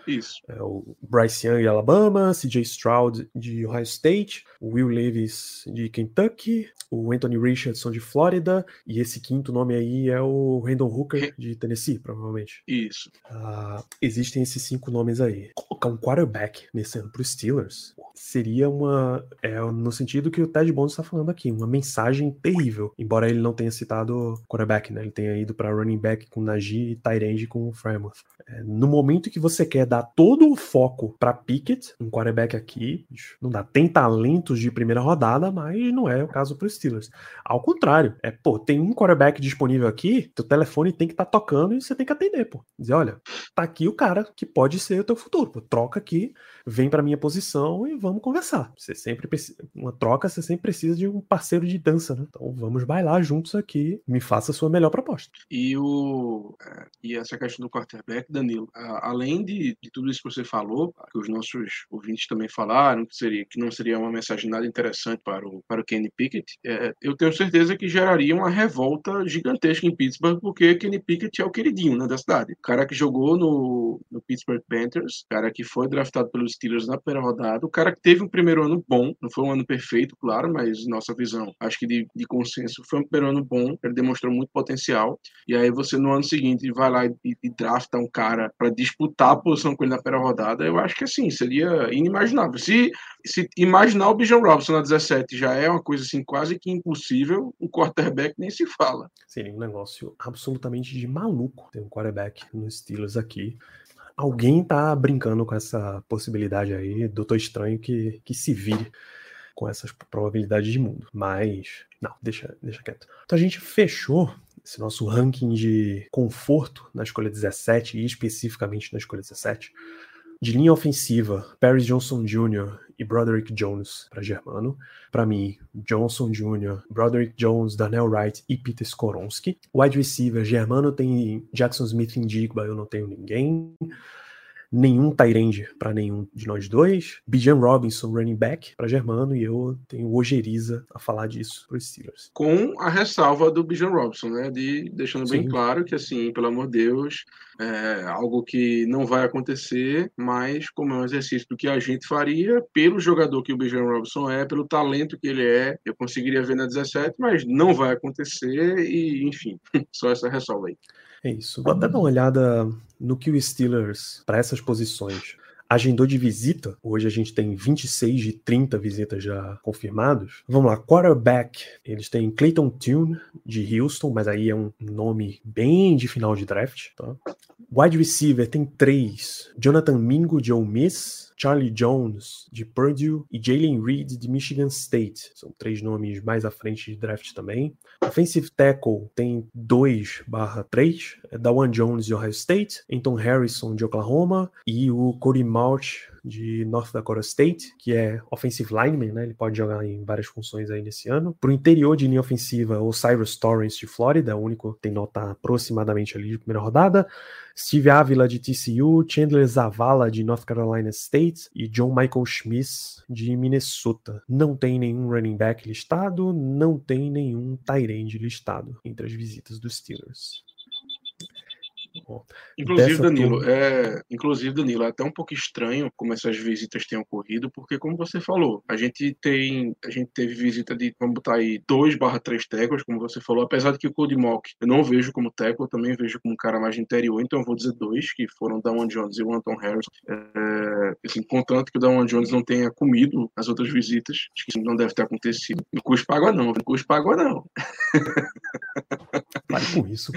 Isso. É o Bryce Young de Alabama, CJ Stroud de Ohio State, o Will Levis de Kentucky, o Anthony Richardson de Flórida, e esse quinto nome aí é o Randall Hooker de Tennessee, provavelmente. Isso. Uh, existem esses cinco nomes aí. Colocar um quarterback nesse ano pro Steelers seria uma. É, no sentido que o Ted Bond está falando aqui, uma mensagem terrível. Embora ele não tenha citado quarterback, né? Ele tenha ido para running back com Najee e Tyrande com o Fremont. É, no momento que você quer dar todo o foco para Pickett, um quarterback aqui, não dá. Tem talentos de primeira rodada, mas não é o caso para os Steelers. Ao contrário, é, pô, tem um quarterback disponível aqui, teu telefone tem que estar tá tocando e você tem que atender, pô. Dizer, olha, tá aqui o cara que pode ser o teu futuro, pô. Troca aqui, vem para minha posição e vamos conversar. Você sempre precisa, uma troca, você sempre precisa de um parceiro de dança, né? Então vamos bailar juntos aqui, me faça a sua melhor proposta. E o é, e essa questão do quarterback, Danilo, além de, de tudo isso que você falou, que os nossos ouvintes também falaram, que seria que não seria uma mensagem nada interessante para o para o Kenny Pickett, é, é, eu tenho certeza que geraria uma revolta gigantesca em Pittsburgh, porque Kenny Pickett é o queridinho né, da cidade. O cara que jogou no, no Pittsburgh Panthers, cara que foi draftado pelos Steelers na primeira rodada, o cara que teve um primeiro ano bom, não foi um ano perfeito, claro, mas nossa visão, acho que de, de consenso, foi um primeiro ano bom, ele demonstrou muito potencial, e aí você no ano seguinte vai lá e, e drafta um cara para disputar a posição com ele na primeira rodada, eu acho que assim, seria inimaginável. Se, se imaginar o Bijan Robson na 17 já é uma coisa assim quase que impossível, o quarterback nem se fala. Seria um negócio absolutamente de maluco ter um quarterback nos Steelers aqui. Alguém tá brincando com essa possibilidade aí, Doutor Estranho, que, que se vire com essas probabilidades de mundo. Mas, não, deixa, deixa quieto. Então a gente fechou esse nosso ranking de conforto na escolha 17 e especificamente na escolha 17 de linha ofensiva, Paris Johnson Jr. e Broderick Jones para Germano. Para mim, Johnson Jr., Broderick Jones, Darnell Wright e Peter Skoronski. Wide receiver, Germano tem Jackson Smith em Digba, eu não tenho ninguém nenhum Tyrande para nenhum de nós dois. Bijan Robinson, running back, para Germano, e eu tenho Ojeriza a falar disso para os Steelers. Com a ressalva do Bijan Robinson, né? De, deixando Sim. bem claro que, assim, pelo amor de Deus, é algo que não vai acontecer, mas como é um exercício do que a gente faria, pelo jogador que o Bijan Robinson é, pelo talento que ele é, eu conseguiria ver na 17, mas não vai acontecer, e enfim, só essa ressalva aí. É isso. Vou até dar uma olhada no que o Steelers, para essas posições, agendou de visita. Hoje a gente tem 26 de 30 visitas já confirmados. Vamos lá, quarterback. Eles têm Clayton Tune de Houston, mas aí é um nome bem de final de draft. Tá? Wide receiver tem três: Jonathan Mingo de Ole Miss, Charlie Jones de Purdue e Jalen Reed de Michigan State. São três nomes mais à frente de draft também. Offensive tackle tem 2/3, é Dawan Jones de Ohio State, Anton Harrison de Oklahoma e o Cody March de North Dakota State, que é offensive lineman, né? Ele pode jogar em várias funções aí nesse ano. Pro interior de linha ofensiva, o Cyrus Torrance de Flórida, o único que tem nota aproximadamente ali de primeira rodada. Steve Avila de TCU, Chandler Zavala de North Carolina State e John Michael Schmitz de Minnesota. Não tem nenhum running back listado, não tem nenhum tight end listado entre as visitas dos Steelers. Inclusive, Danilo, é, inclusive, Danilo, é até um pouco estranho como essas visitas têm ocorrido, porque, como você falou, a gente tem, a gente teve visita de, vamos botar aí, 2 barra 3 tecos, como você falou, apesar de que o Cody Mock eu não vejo como teco, eu também vejo como um cara mais interior, então eu vou dizer dois, que foram o Dawan Jones e o Anton Harris, é, assim, contanto que o Dawan Jones não tenha comido as outras visitas, acho que isso não deve ter acontecido. No custo pago não, no custo pago não. Pare com isso.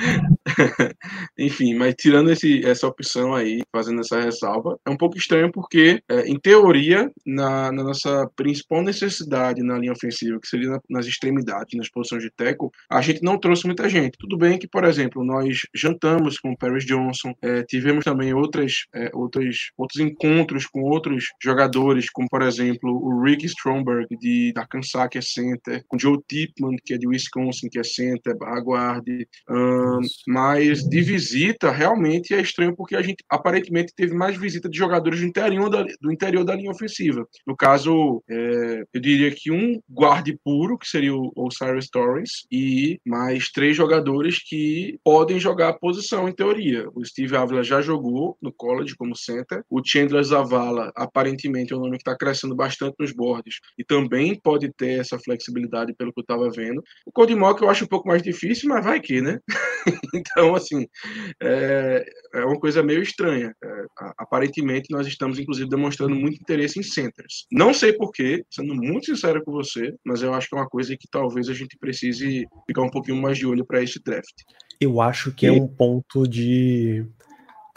Enfim, mas tirando esse, essa opção aí, fazendo essa ressalva, é um pouco estranho porque, é, em teoria, na, na, nossa principal necessidade na linha ofensiva, que seria na, nas extremidades, nas posições de teco, a gente não trouxe muita gente. Tudo bem que, por exemplo, nós jantamos com o Paris Johnson, é, tivemos também outras, é, outros, outros encontros com outros jogadores, como, por exemplo, o Rick Stromberg, de, da Kansas, que é center, com o Joe Tipman, que é de Wisconsin, que é center, barra guarde, um, mas de visita, realmente é estranho porque a gente aparentemente teve mais visita de jogadores do interior da, do interior da linha ofensiva. No caso, é, eu diria que um guarde puro, que seria o Osiris Torres, e mais três jogadores que podem jogar a posição, em teoria. O Steve Avila já jogou no college como center. O Chandler Zavala, aparentemente, é um nome que está crescendo bastante nos boards e também pode ter essa flexibilidade, pelo que eu estava vendo. O Cody Mock eu acho um pouco mais difícil, mas vai que, né? então, assim, é, é, uma coisa meio estranha. É, aparentemente, nós estamos, inclusive, demonstrando muito interesse em centers. Não sei porquê, sendo muito sincero com você, mas eu acho que é uma coisa que talvez a gente precise ficar um pouquinho mais de olho para esse draft. Eu acho que é um ponto de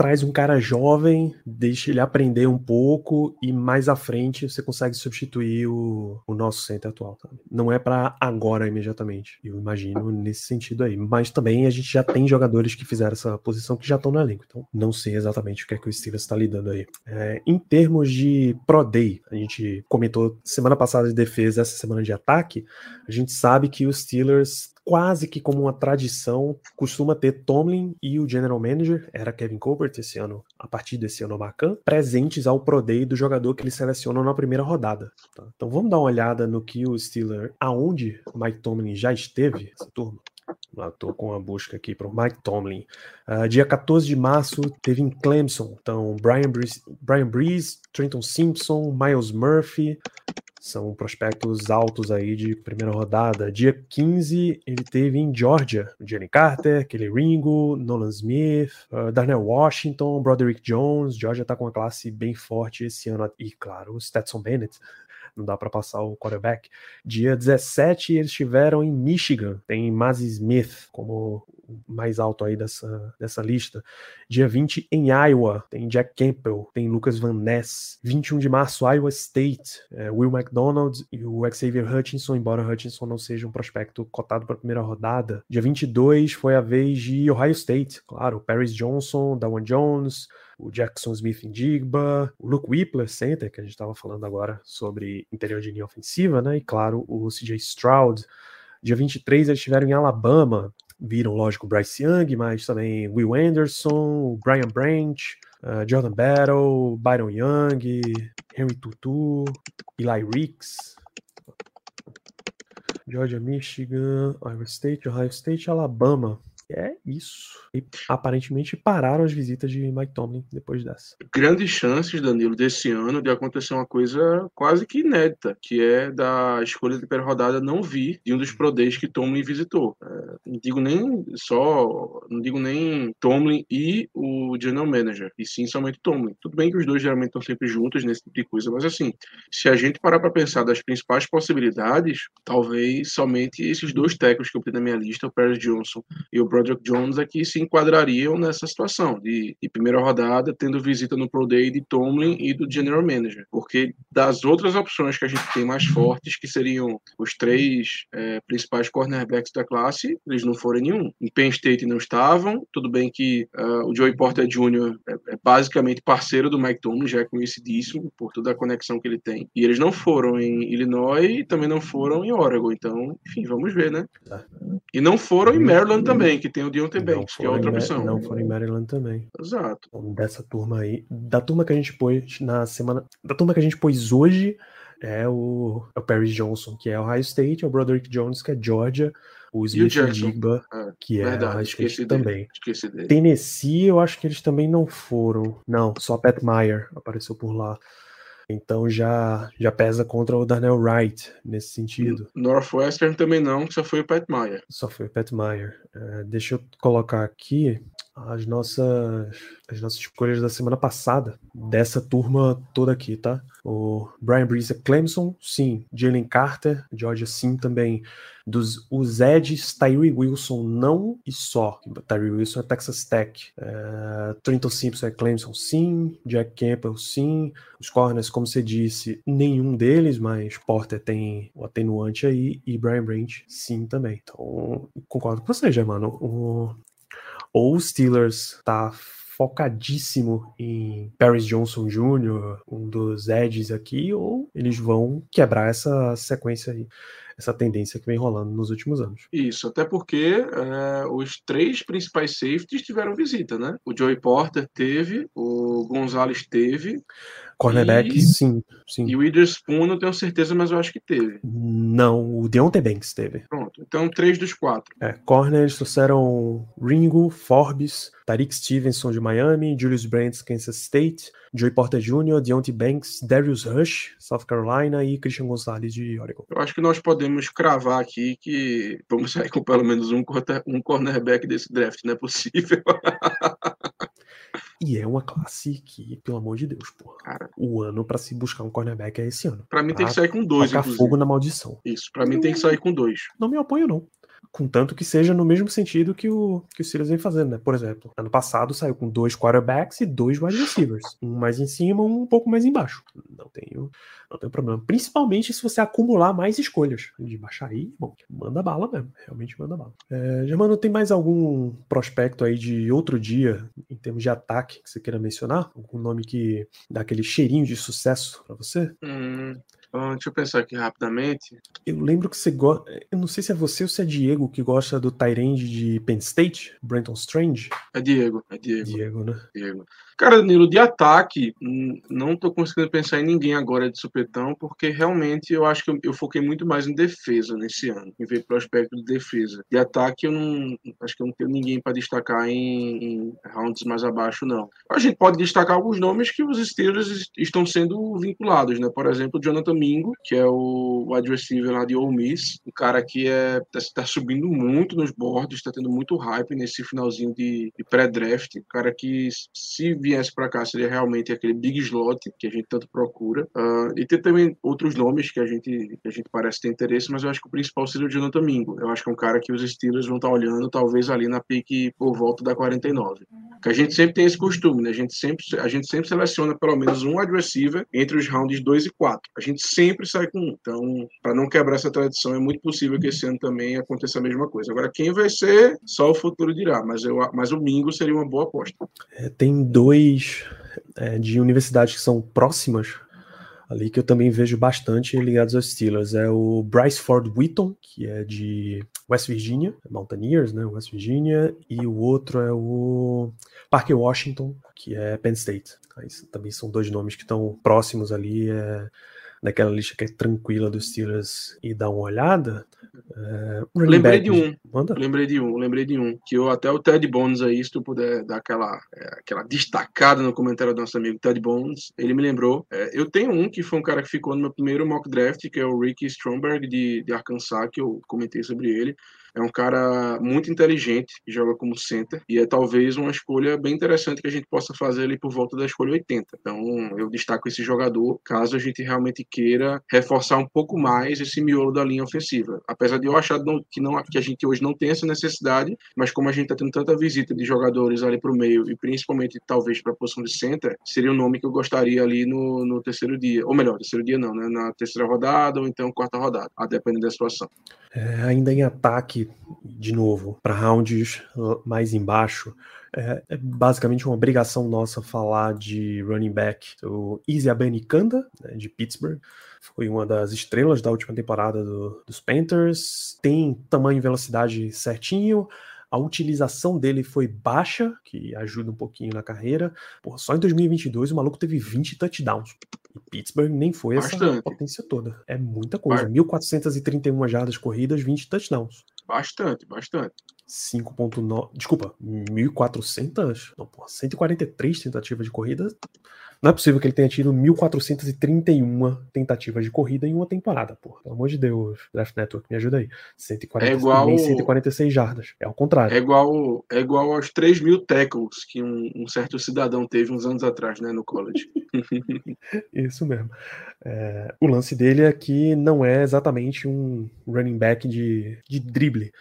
traz um cara jovem, deixa ele aprender um pouco e mais à frente você consegue substituir o, o nosso center atual. Não é para agora imediatamente, eu imagino nesse sentido aí. Mas também a gente já tem jogadores que fizeram essa posição que já estão no elenco, então não sei exatamente o que é que o Steelers está lidando aí. É, em termos de Pro Day, a gente comentou semana passada de defesa, essa semana de ataque, a gente sabe que os Steelers quase que como uma tradição, costuma ter Tomlin e o general manager, era Kevin Colbert esse ano, a partir desse ano, Macan, presentes ao Pro Day do jogador que eles selecionam na primeira rodada. Tá? Então vamos dar uma olhada no que o Steeler, aonde Mike Tomlin já esteve, essa turma. Tô com a busca aqui para o Mike Tomlin. Uh, dia 14 de março teve em Clemson. Então, Brian Breeze, Brian Breeze, Trenton Simpson, Miles Murphy, são prospectos altos aí de primeira rodada. Dia 15, ele teve em Georgia. Jenny Carter, Kelly Ringo, Nolan Smith, uh, Darnell Washington, Broderick Jones. Georgia tá com uma classe bem forte esse ano. E, claro, o Stetson Bennett não dá para passar o quarterback. Dia 17 eles estiveram em Michigan, tem Mazzy Smith como mais alto aí dessa, dessa lista. Dia 20 em Iowa, tem Jack Campbell, tem Lucas Van Ness. 21 de março, Iowa State, é, Will McDonald e o Xavier Hutchinson, embora Hutchinson não seja um prospecto cotado para a primeira rodada. Dia 22 foi a vez de Ohio State, claro, Paris Johnson, Dawan Jones, o Jackson Smith em Digba, o Luke Whippler, center, que a gente estava falando agora sobre interior de linha ofensiva, né? E claro, o CJ Stroud. Dia 23 eles estiveram em Alabama, viram, lógico, Bryce Young, mas também Will Anderson, Brian Branch, uh, Jordan Battle, Byron Young, Henry Tutu, Eli Ricks, Georgia, Michigan, Iowa State, Ohio State, Alabama. É isso. E aparentemente pararam as visitas de Mike Tomlin depois dessa. Grandes chances, Danilo, desse ano de acontecer uma coisa quase que inédita, que é da escolha de primeira rodada não vir de um dos Pro Days que Tomlin visitou. É, não digo nem só, não digo nem Tomlin e o General Manager, e sim somente Tomlin. Tudo bem que os dois geralmente estão sempre juntos nesse tipo de coisa, mas assim, se a gente parar para pensar das principais possibilidades, talvez somente esses dois técnicos que eu tenho na minha lista, o Paris Johnson e o Broderick Jones, aqui se enquadrariam nessa situação de, de, primeira rodada, tendo visita no Pro Day de Tomlin e do General Manager. Porque das outras opções que a gente tem mais fortes, que seriam os três é, principais cornerbacks da classe, eles não foram nenhum. Em Penn State não estavam, tudo bem que uh, o Joey Porter Jr. É, é, basicamente parceiro do Mike Tomlin, já é conhecidíssimo por toda a conexão que ele tem. E eles não foram em Illinois e também não foram em Oregon. Então, enfim, vamos ver, né? E não foram em Maryland também, que tem o Deontay Banks, que é outra opção. Não foram em Maryland também. Exato. Então, dessa turma aí, da turma que a gente pôs na semana, da turma que a gente pôs hoje, é o, é o Perry Johnson, que é Ohio State, é o Broderick Jones, que é Georgia, o Smith Digba, é, que é verdade, Ohio State também. Tennessee, eu acho que eles também não foram. Não, só Pat Meyer apareceu por lá. Então já, já pesa contra o Darnell Wright nesse sentido. Northwestern também não, só foi o Pat Meyer. Só foi o Pat Meyer. É, deixa eu colocar aqui as nossas, as nossas escolhas da semana passada, dessa turma toda aqui, tá? O Brian Breeze Clemson, sim. Jalen Carter, Georgia, sim também. Dos, os Eds, Tyree Wilson, não e só. Tyree Wilson é Texas Tech. É, Trenton Simpson é Clemson, sim. Jack Campbell, sim. Os Corners, como você disse, nenhum deles, mas Porter tem o atenuante aí. E Brian Branch, sim também. Então, concordo com você, Germano. O, ou o Steelers tá focadíssimo em Paris Johnson Jr., um dos edges aqui, ou eles vão quebrar essa sequência aí essa tendência que vem rolando nos últimos anos. Isso, até porque é, os três principais safeties tiveram visita, né? O Joey Porter teve, o Gonzalez teve. Cornerback, e... sim, sim. E o Witherspoon, não tenho certeza, mas eu acho que teve. Não, o Deontay Banks teve. Pronto, então três dos quatro. É, corner, eles trouxeram Ringo, Forbes, Tariq Stevenson de Miami, Julius Brandt, Kansas State, Joey Porter Jr., Deontay Banks, Darius Rush, South Carolina e Christian Gonzalez de Oregon. Eu acho que nós podemos cravar aqui que vamos sair com pelo menos um, um cornerback desse draft, não é possível. E é uma classe que, pelo amor de Deus, porra. Cara, o ano para se buscar um cornerback é esse ano. Para mim tem que sair com dois, inclusive. fogo na maldição. Isso, para mim tem que sair com dois. Não me apoio, não. Contanto que seja no mesmo sentido que o, que o Steelers vem fazendo, né? Por exemplo, ano passado saiu com dois quarterbacks e dois wide receivers. Um mais em cima, um um pouco mais embaixo. Não tenho, não tenho problema. Principalmente se você acumular mais escolhas. De baixar aí, bom, manda bala mesmo. Realmente manda bala. É, Germano, tem mais algum prospecto aí de outro dia, em termos de ataque, que você queira mencionar? Algum nome que dá aquele cheirinho de sucesso para você? Hum, Uh, deixa eu pensar aqui rapidamente. Eu lembro que você gosta. Eu não sei se é você ou se é Diego que gosta do Tyrande de Penn State, Brenton Strange. É Diego, é Diego. Diego, né? Diego. Cara, Danilo, de ataque, não tô conseguindo pensar em ninguém agora de supetão, porque realmente eu acho que eu, eu foquei muito mais em defesa nesse ano, em ver prospecto de defesa. De ataque, eu não acho que eu não tenho ninguém para destacar em, em, rounds mais abaixo, não. A gente pode destacar alguns nomes que os Steelers estão sendo vinculados, né? Por exemplo, Jonathan Mingo, que é o wide receiver lá de Ole Miss, um cara que é, tá, tá subindo muito nos boards, está tendo muito hype nesse finalzinho de, de pré-draft, um cara que se viesse para cá seria realmente aquele big slot que a gente tanto procura. Uh, e tem também outros nomes que a gente que a gente parece ter interesse, mas eu acho que o principal seria o Jonathan Mingo. Eu acho que é um cara que os Steelers vão estar tá olhando, talvez ali na pique por volta da 49. Que a gente sempre tem esse costume, né? A gente sempre, a gente sempre seleciona pelo menos um wide entre os rounds 2 e 4. A gente sempre sai com um. Então, para não quebrar essa tradição, é muito possível que esse ano também aconteça a mesma coisa. Agora, quem vai ser, só o futuro dirá, mas, eu, mas o Mingo seria uma boa aposta. É, tem dois é, de universidades que são próximas ali que eu também vejo bastante ligados aos Steelers. É o Bryce Ford Wheaton, que é de West Virginia, Mountaineers, né, West Virginia, e o outro é o Parker Washington, que é Penn State. Aí, também são dois nomes que estão próximos ali. É, naquela lista que é tranquila dos Steelers e dar uma olhada. É, lembrei de um. Manda? Lembrei de um, lembrei de um. Que eu até o Ted Bones aí, se tu puder dar aquela, é, aquela destacada no comentário do nosso amigo Ted Bones, ele me lembrou. É, eu tenho um que foi um cara que ficou no meu primeiro mock draft, que é o Ricky Stromberg de, de Arkansas, que eu comentei sobre ele. É um cara muito inteligente, que joga como center, e é talvez uma escolha bem interessante que a gente possa fazer ali por volta da escolha 80. Então, eu destaco esse jogador, caso a gente realmente queira reforçar um pouco mais esse miolo da linha ofensiva. Apesar de eu achar que, não, que a gente hoje não tem essa necessidade, mas como a gente está tendo tanta visita de jogadores ali para o meio, e principalmente talvez para a posição de center, seria um nome que eu gostaria ali no, no terceiro dia. Ou melhor, terceiro dia não, né? Na terceira rodada ou então quarta rodada, a depender da situação. É, ainda em ataque, de novo, para rounds mais embaixo, é, é, basicamente uma obrigação nossa falar de running back. O Easy Abanikanda, né, de Pittsburgh, foi uma das estrelas da última temporada do, dos Panthers. Tem tamanho e velocidade certinho. A utilização dele foi baixa, que ajuda um pouquinho na carreira. Porra, só em 2022 o maluco teve 20 touchdowns. E Pittsburgh nem foi Bastante. essa potência toda. É muita coisa. 1.431 jardas corridas, 20 touchdowns. Bastante, bastante. 5.9. Desculpa, 1.400? Não, porra, 143 tentativas de corrida. Não é possível que ele tenha tido 1.431 tentativas de corrida em uma temporada, porra. Pelo amor de Deus, Draft Network, me ajuda aí. 140, é igual, 146 jardas. É ao contrário. É igual, é igual aos 3 mil tackles que um, um, certo cidadão teve uns anos atrás, né, no college. Isso mesmo. É, o lance dele é que não é exatamente um running back de, de drible.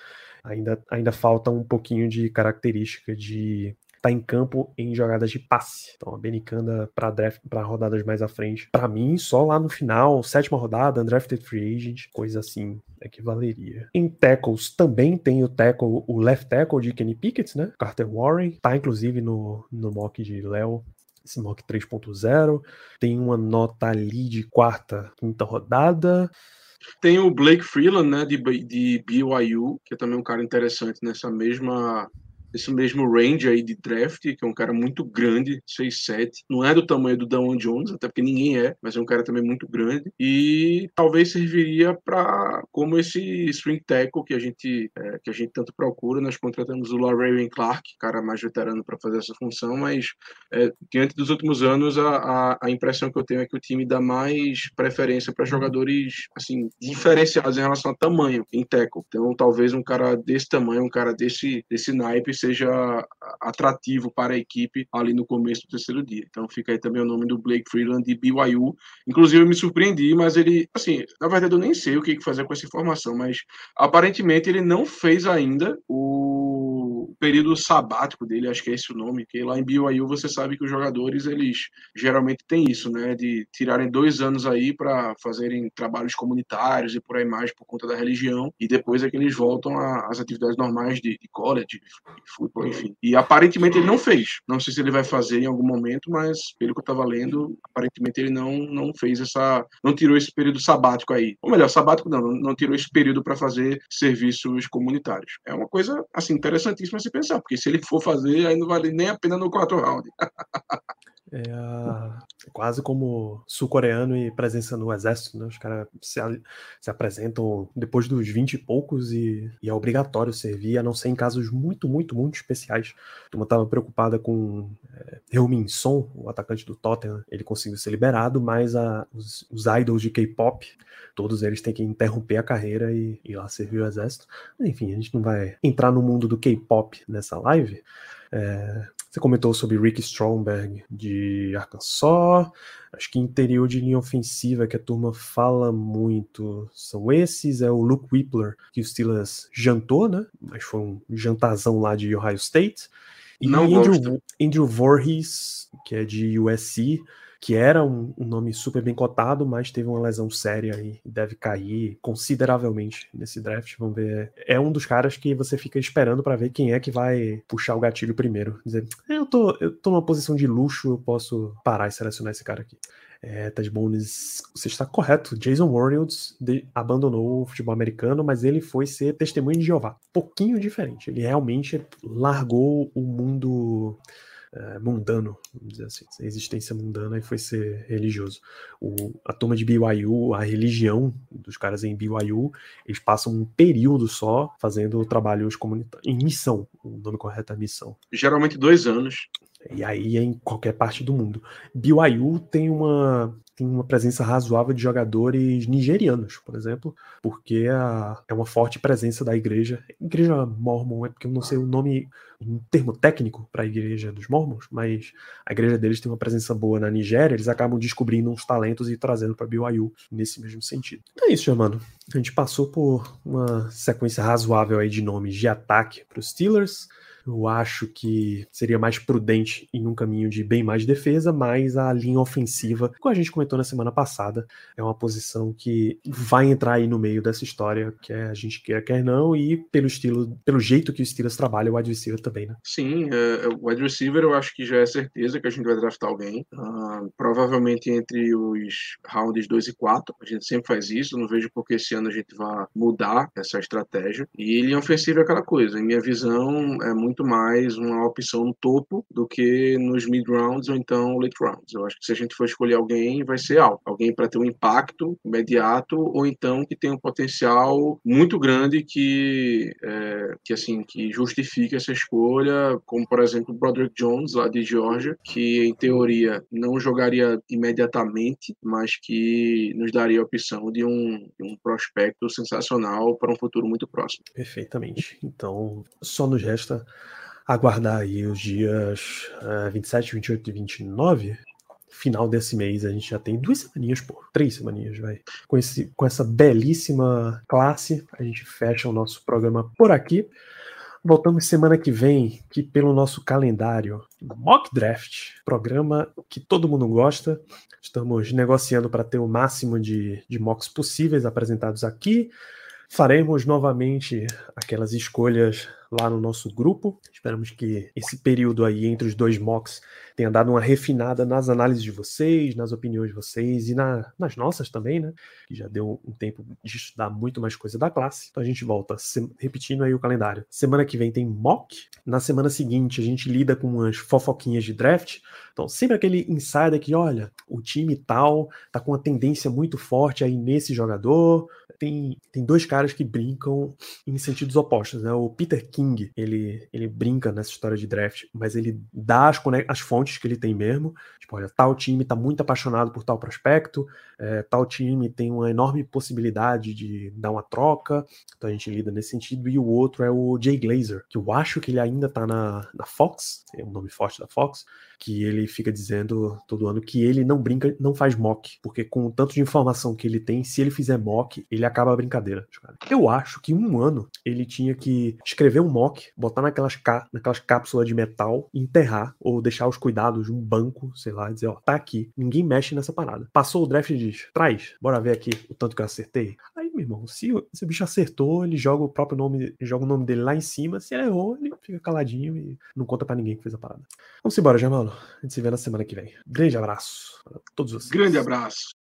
Ainda, ainda falta um pouquinho de característica de tá em campo em jogadas de passe. Então a Benicanda para draft para rodadas mais à frente. Para mim, só lá no final, sétima rodada, undrafted free agent, coisa assim é que valeria. Em tackles também tem o tackle, o left tackle de Kenny Pickett, né? Carter Warren, tá inclusive no, no mock de Léo esse mock 3.0. Tem uma nota ali de quarta, quinta rodada. Tem o Blake Freeland, né, de, de BYU, que é também um cara interessante nessa mesma esse mesmo range aí de draft, que é um cara muito grande, 6'7". Não é do tamanho do Damon Jones, até porque ninguém é, mas é um cara também muito grande. E talvez serviria para como esse swing tackle que a gente é, que a gente tanto procura. Nós contratamos o Laravian Clark, cara mais veterano para fazer essa função, mas é, diante dos últimos anos a, a, a, impressão que eu tenho é que o time dá mais preferência para jogadores assim diferenciados em relação a tamanho em tackle. Então talvez um cara desse tamanho, um cara desse desse naipe seja atrativo para a equipe ali no começo do terceiro dia. Então fica aí também o nome do Blake Freeland de BYU. Inclusive eu me surpreendi, mas ele, assim, na verdade eu nem sei o que fazer com essa informação, mas aparentemente ele não fez ainda o período sabático dele, acho que é esse o nome, que lá em BYU você sabe que os jogadores, eles geralmente têm isso, né, de tirarem dois anos aí para fazerem trabalhos comunitários e por aí mais por conta da religião, e depois é que eles voltam às atividades normais de, de college, de, futebol, enfim. E aparentemente ele não fez. Não sei se ele vai fazer em algum momento, mas pelo que eu estava lendo, aparentemente ele não, não fez essa. não tirou esse período sabático aí. Ou melhor, sabático não, não tirou esse período para fazer serviços comunitários. É uma coisa, assim, interessantíssima se pensar, porque se ele for fazer, aí não vale nem a pena no quarto round. É, é quase como sul-coreano e presença no exército, né? Os caras se, se, apresentam depois dos 20 e poucos e, e, é obrigatório servir, a não ser em casos muito, muito, muito especiais. A turma estava preocupada com é, Heung-Min Son, o atacante do Tottenham, ele conseguiu ser liberado, mas a, os, os idols de K-pop, todos eles têm que interromper a carreira e ir lá servir o exército. Enfim, a gente não vai entrar no mundo do K-pop nessa live. É, você comentou sobre Rick Stromberg de Arkansas. Acho que interior de linha ofensiva que a turma fala muito são esses. É o Luke Whippler, que o Steelers jantou, né? Mas foi um jantazão lá de Ohio State. E Não Andrew, Andrew Voorhees, que é de USC que era um, um, nome super bem cotado, mas teve uma lesão séria e deve cair consideravelmente nesse draft. Vamos ver. É um dos caras que você fica esperando para ver quem é que vai puxar o gatilho primeiro. Dizer, eu tô, eu tô numa posição de luxo, eu posso parar e selecionar esse cara aqui. É, Ted Bones, você está correto. Jason Warriors abandonou o futebol americano, mas ele foi ser testemunho de Jeová. Pouquinho diferente. Ele realmente largou o mundo é, mundano, vamos dizer assim, existência mundana e foi ser religioso. O, a turma de BYU, a religião dos caras em BYU, eles passam um período só fazendo trabalhos comunitários, em missão, o nome correto é missão. Geralmente dois anos. E aí é em qualquer parte do mundo. BYU tem uma tem uma presença razoável de jogadores nigerianos, por exemplo, porque a, é uma forte presença da igreja. Igreja mormon é porque eu não sei o nome, um termo técnico para a igreja dos mormons, mas a igreja deles tem uma presença boa na Nigéria, eles acabam descobrindo uns talentos e trazendo para BYU nesse mesmo sentido. Então é isso, Germano. A gente passou por uma sequência razoável aí de nomes de ataque para os Steelers. Eu acho que seria mais prudente em um caminho de bem mais defesa, mas a linha ofensiva, como a gente comentou na semana passada, é uma posição que vai entrar aí no meio dessa história, que a gente quer, quer não, e pelo estilo, pelo jeito que o Steelers trabalha, o wide receiver também, né? Sim, é, o wide receiver eu acho que já é certeza que a gente vai draftar alguém. Uh, provavelmente entre os rounds 2 e 4. A gente sempre faz isso, não vejo porque esse ano a gente vai mudar essa estratégia. E linha ofensiva é aquela coisa, em minha visão, é muito muito mais uma opção no topo do que nos mid rounds ou então late rounds. Eu acho que se a gente for escolher alguém, vai ser algo. Alguém para ter um impacto imediato ou então que tem um potencial muito grande que, é, que assim, que justifique essa escolha, como por exemplo o Broderick Jones, lá de Georgia, que em teoria não jogaria imediatamente, mas que nos daria a opção de um, de um prospecto sensacional para um futuro muito próximo. Perfeitamente. Então, só nos resta aguardar aí os dias uh, 27, 28 e 29. Final desse mês, a gente já tem duas semaninhas, pô, três semaninhas, vai. Com, esse, com essa belíssima classe, a gente fecha o nosso programa por aqui. Voltamos semana que vem, que pelo nosso calendário, Mock Draft, programa que todo mundo gosta. Estamos negociando para ter o máximo de, de mocks possíveis apresentados aqui. Faremos novamente aquelas escolhas lá no nosso grupo. Esperamos que esse período aí entre os dois mocks tenha dado uma refinada nas análises de vocês, nas opiniões de vocês e na, nas nossas também, né? Que já deu um tempo de estudar muito mais coisa da classe. Então a gente volta, repetindo aí o calendário. Semana que vem tem mock. Na semana seguinte a gente lida com umas fofoquinhas de draft. Então sempre aquele insider que, olha, o time tal tá com uma tendência muito forte aí nesse jogador. Tem, tem dois caras que brincam em sentidos opostos, né? O Peter King, ele, ele brinca nessa história de draft, mas ele dá as, as fontes que ele tem mesmo. Tipo, olha, tal time está muito apaixonado por tal prospecto, é, tal time tem uma enorme possibilidade de dar uma troca, então a gente lida nesse sentido. E o outro é o Jay Glazer, que eu acho que ele ainda está na, na Fox, é um nome forte da Fox, que ele fica dizendo todo ano que ele não brinca, não faz mock, porque com o tanto de informação que ele tem, se ele fizer mock, ele acaba a brincadeira. Eu acho que um ano ele tinha que escrever um mock, botar naquelas, naquelas cápsulas de metal, enterrar, ou deixar os cuidados de um banco, sei lá, e dizer, ó, tá aqui, ninguém mexe nessa parada. Passou o draft e diz, traz, bora ver aqui o tanto que eu acertei. Aí, meu irmão, se, se o bicho acertou, ele joga o próprio nome, joga o nome dele lá em cima, se ele errou, ele fica caladinho e não conta para ninguém que fez a parada. Vamos embora, A gente se vê na semana que vem. Grande abraço para todos vocês. Grande abraço.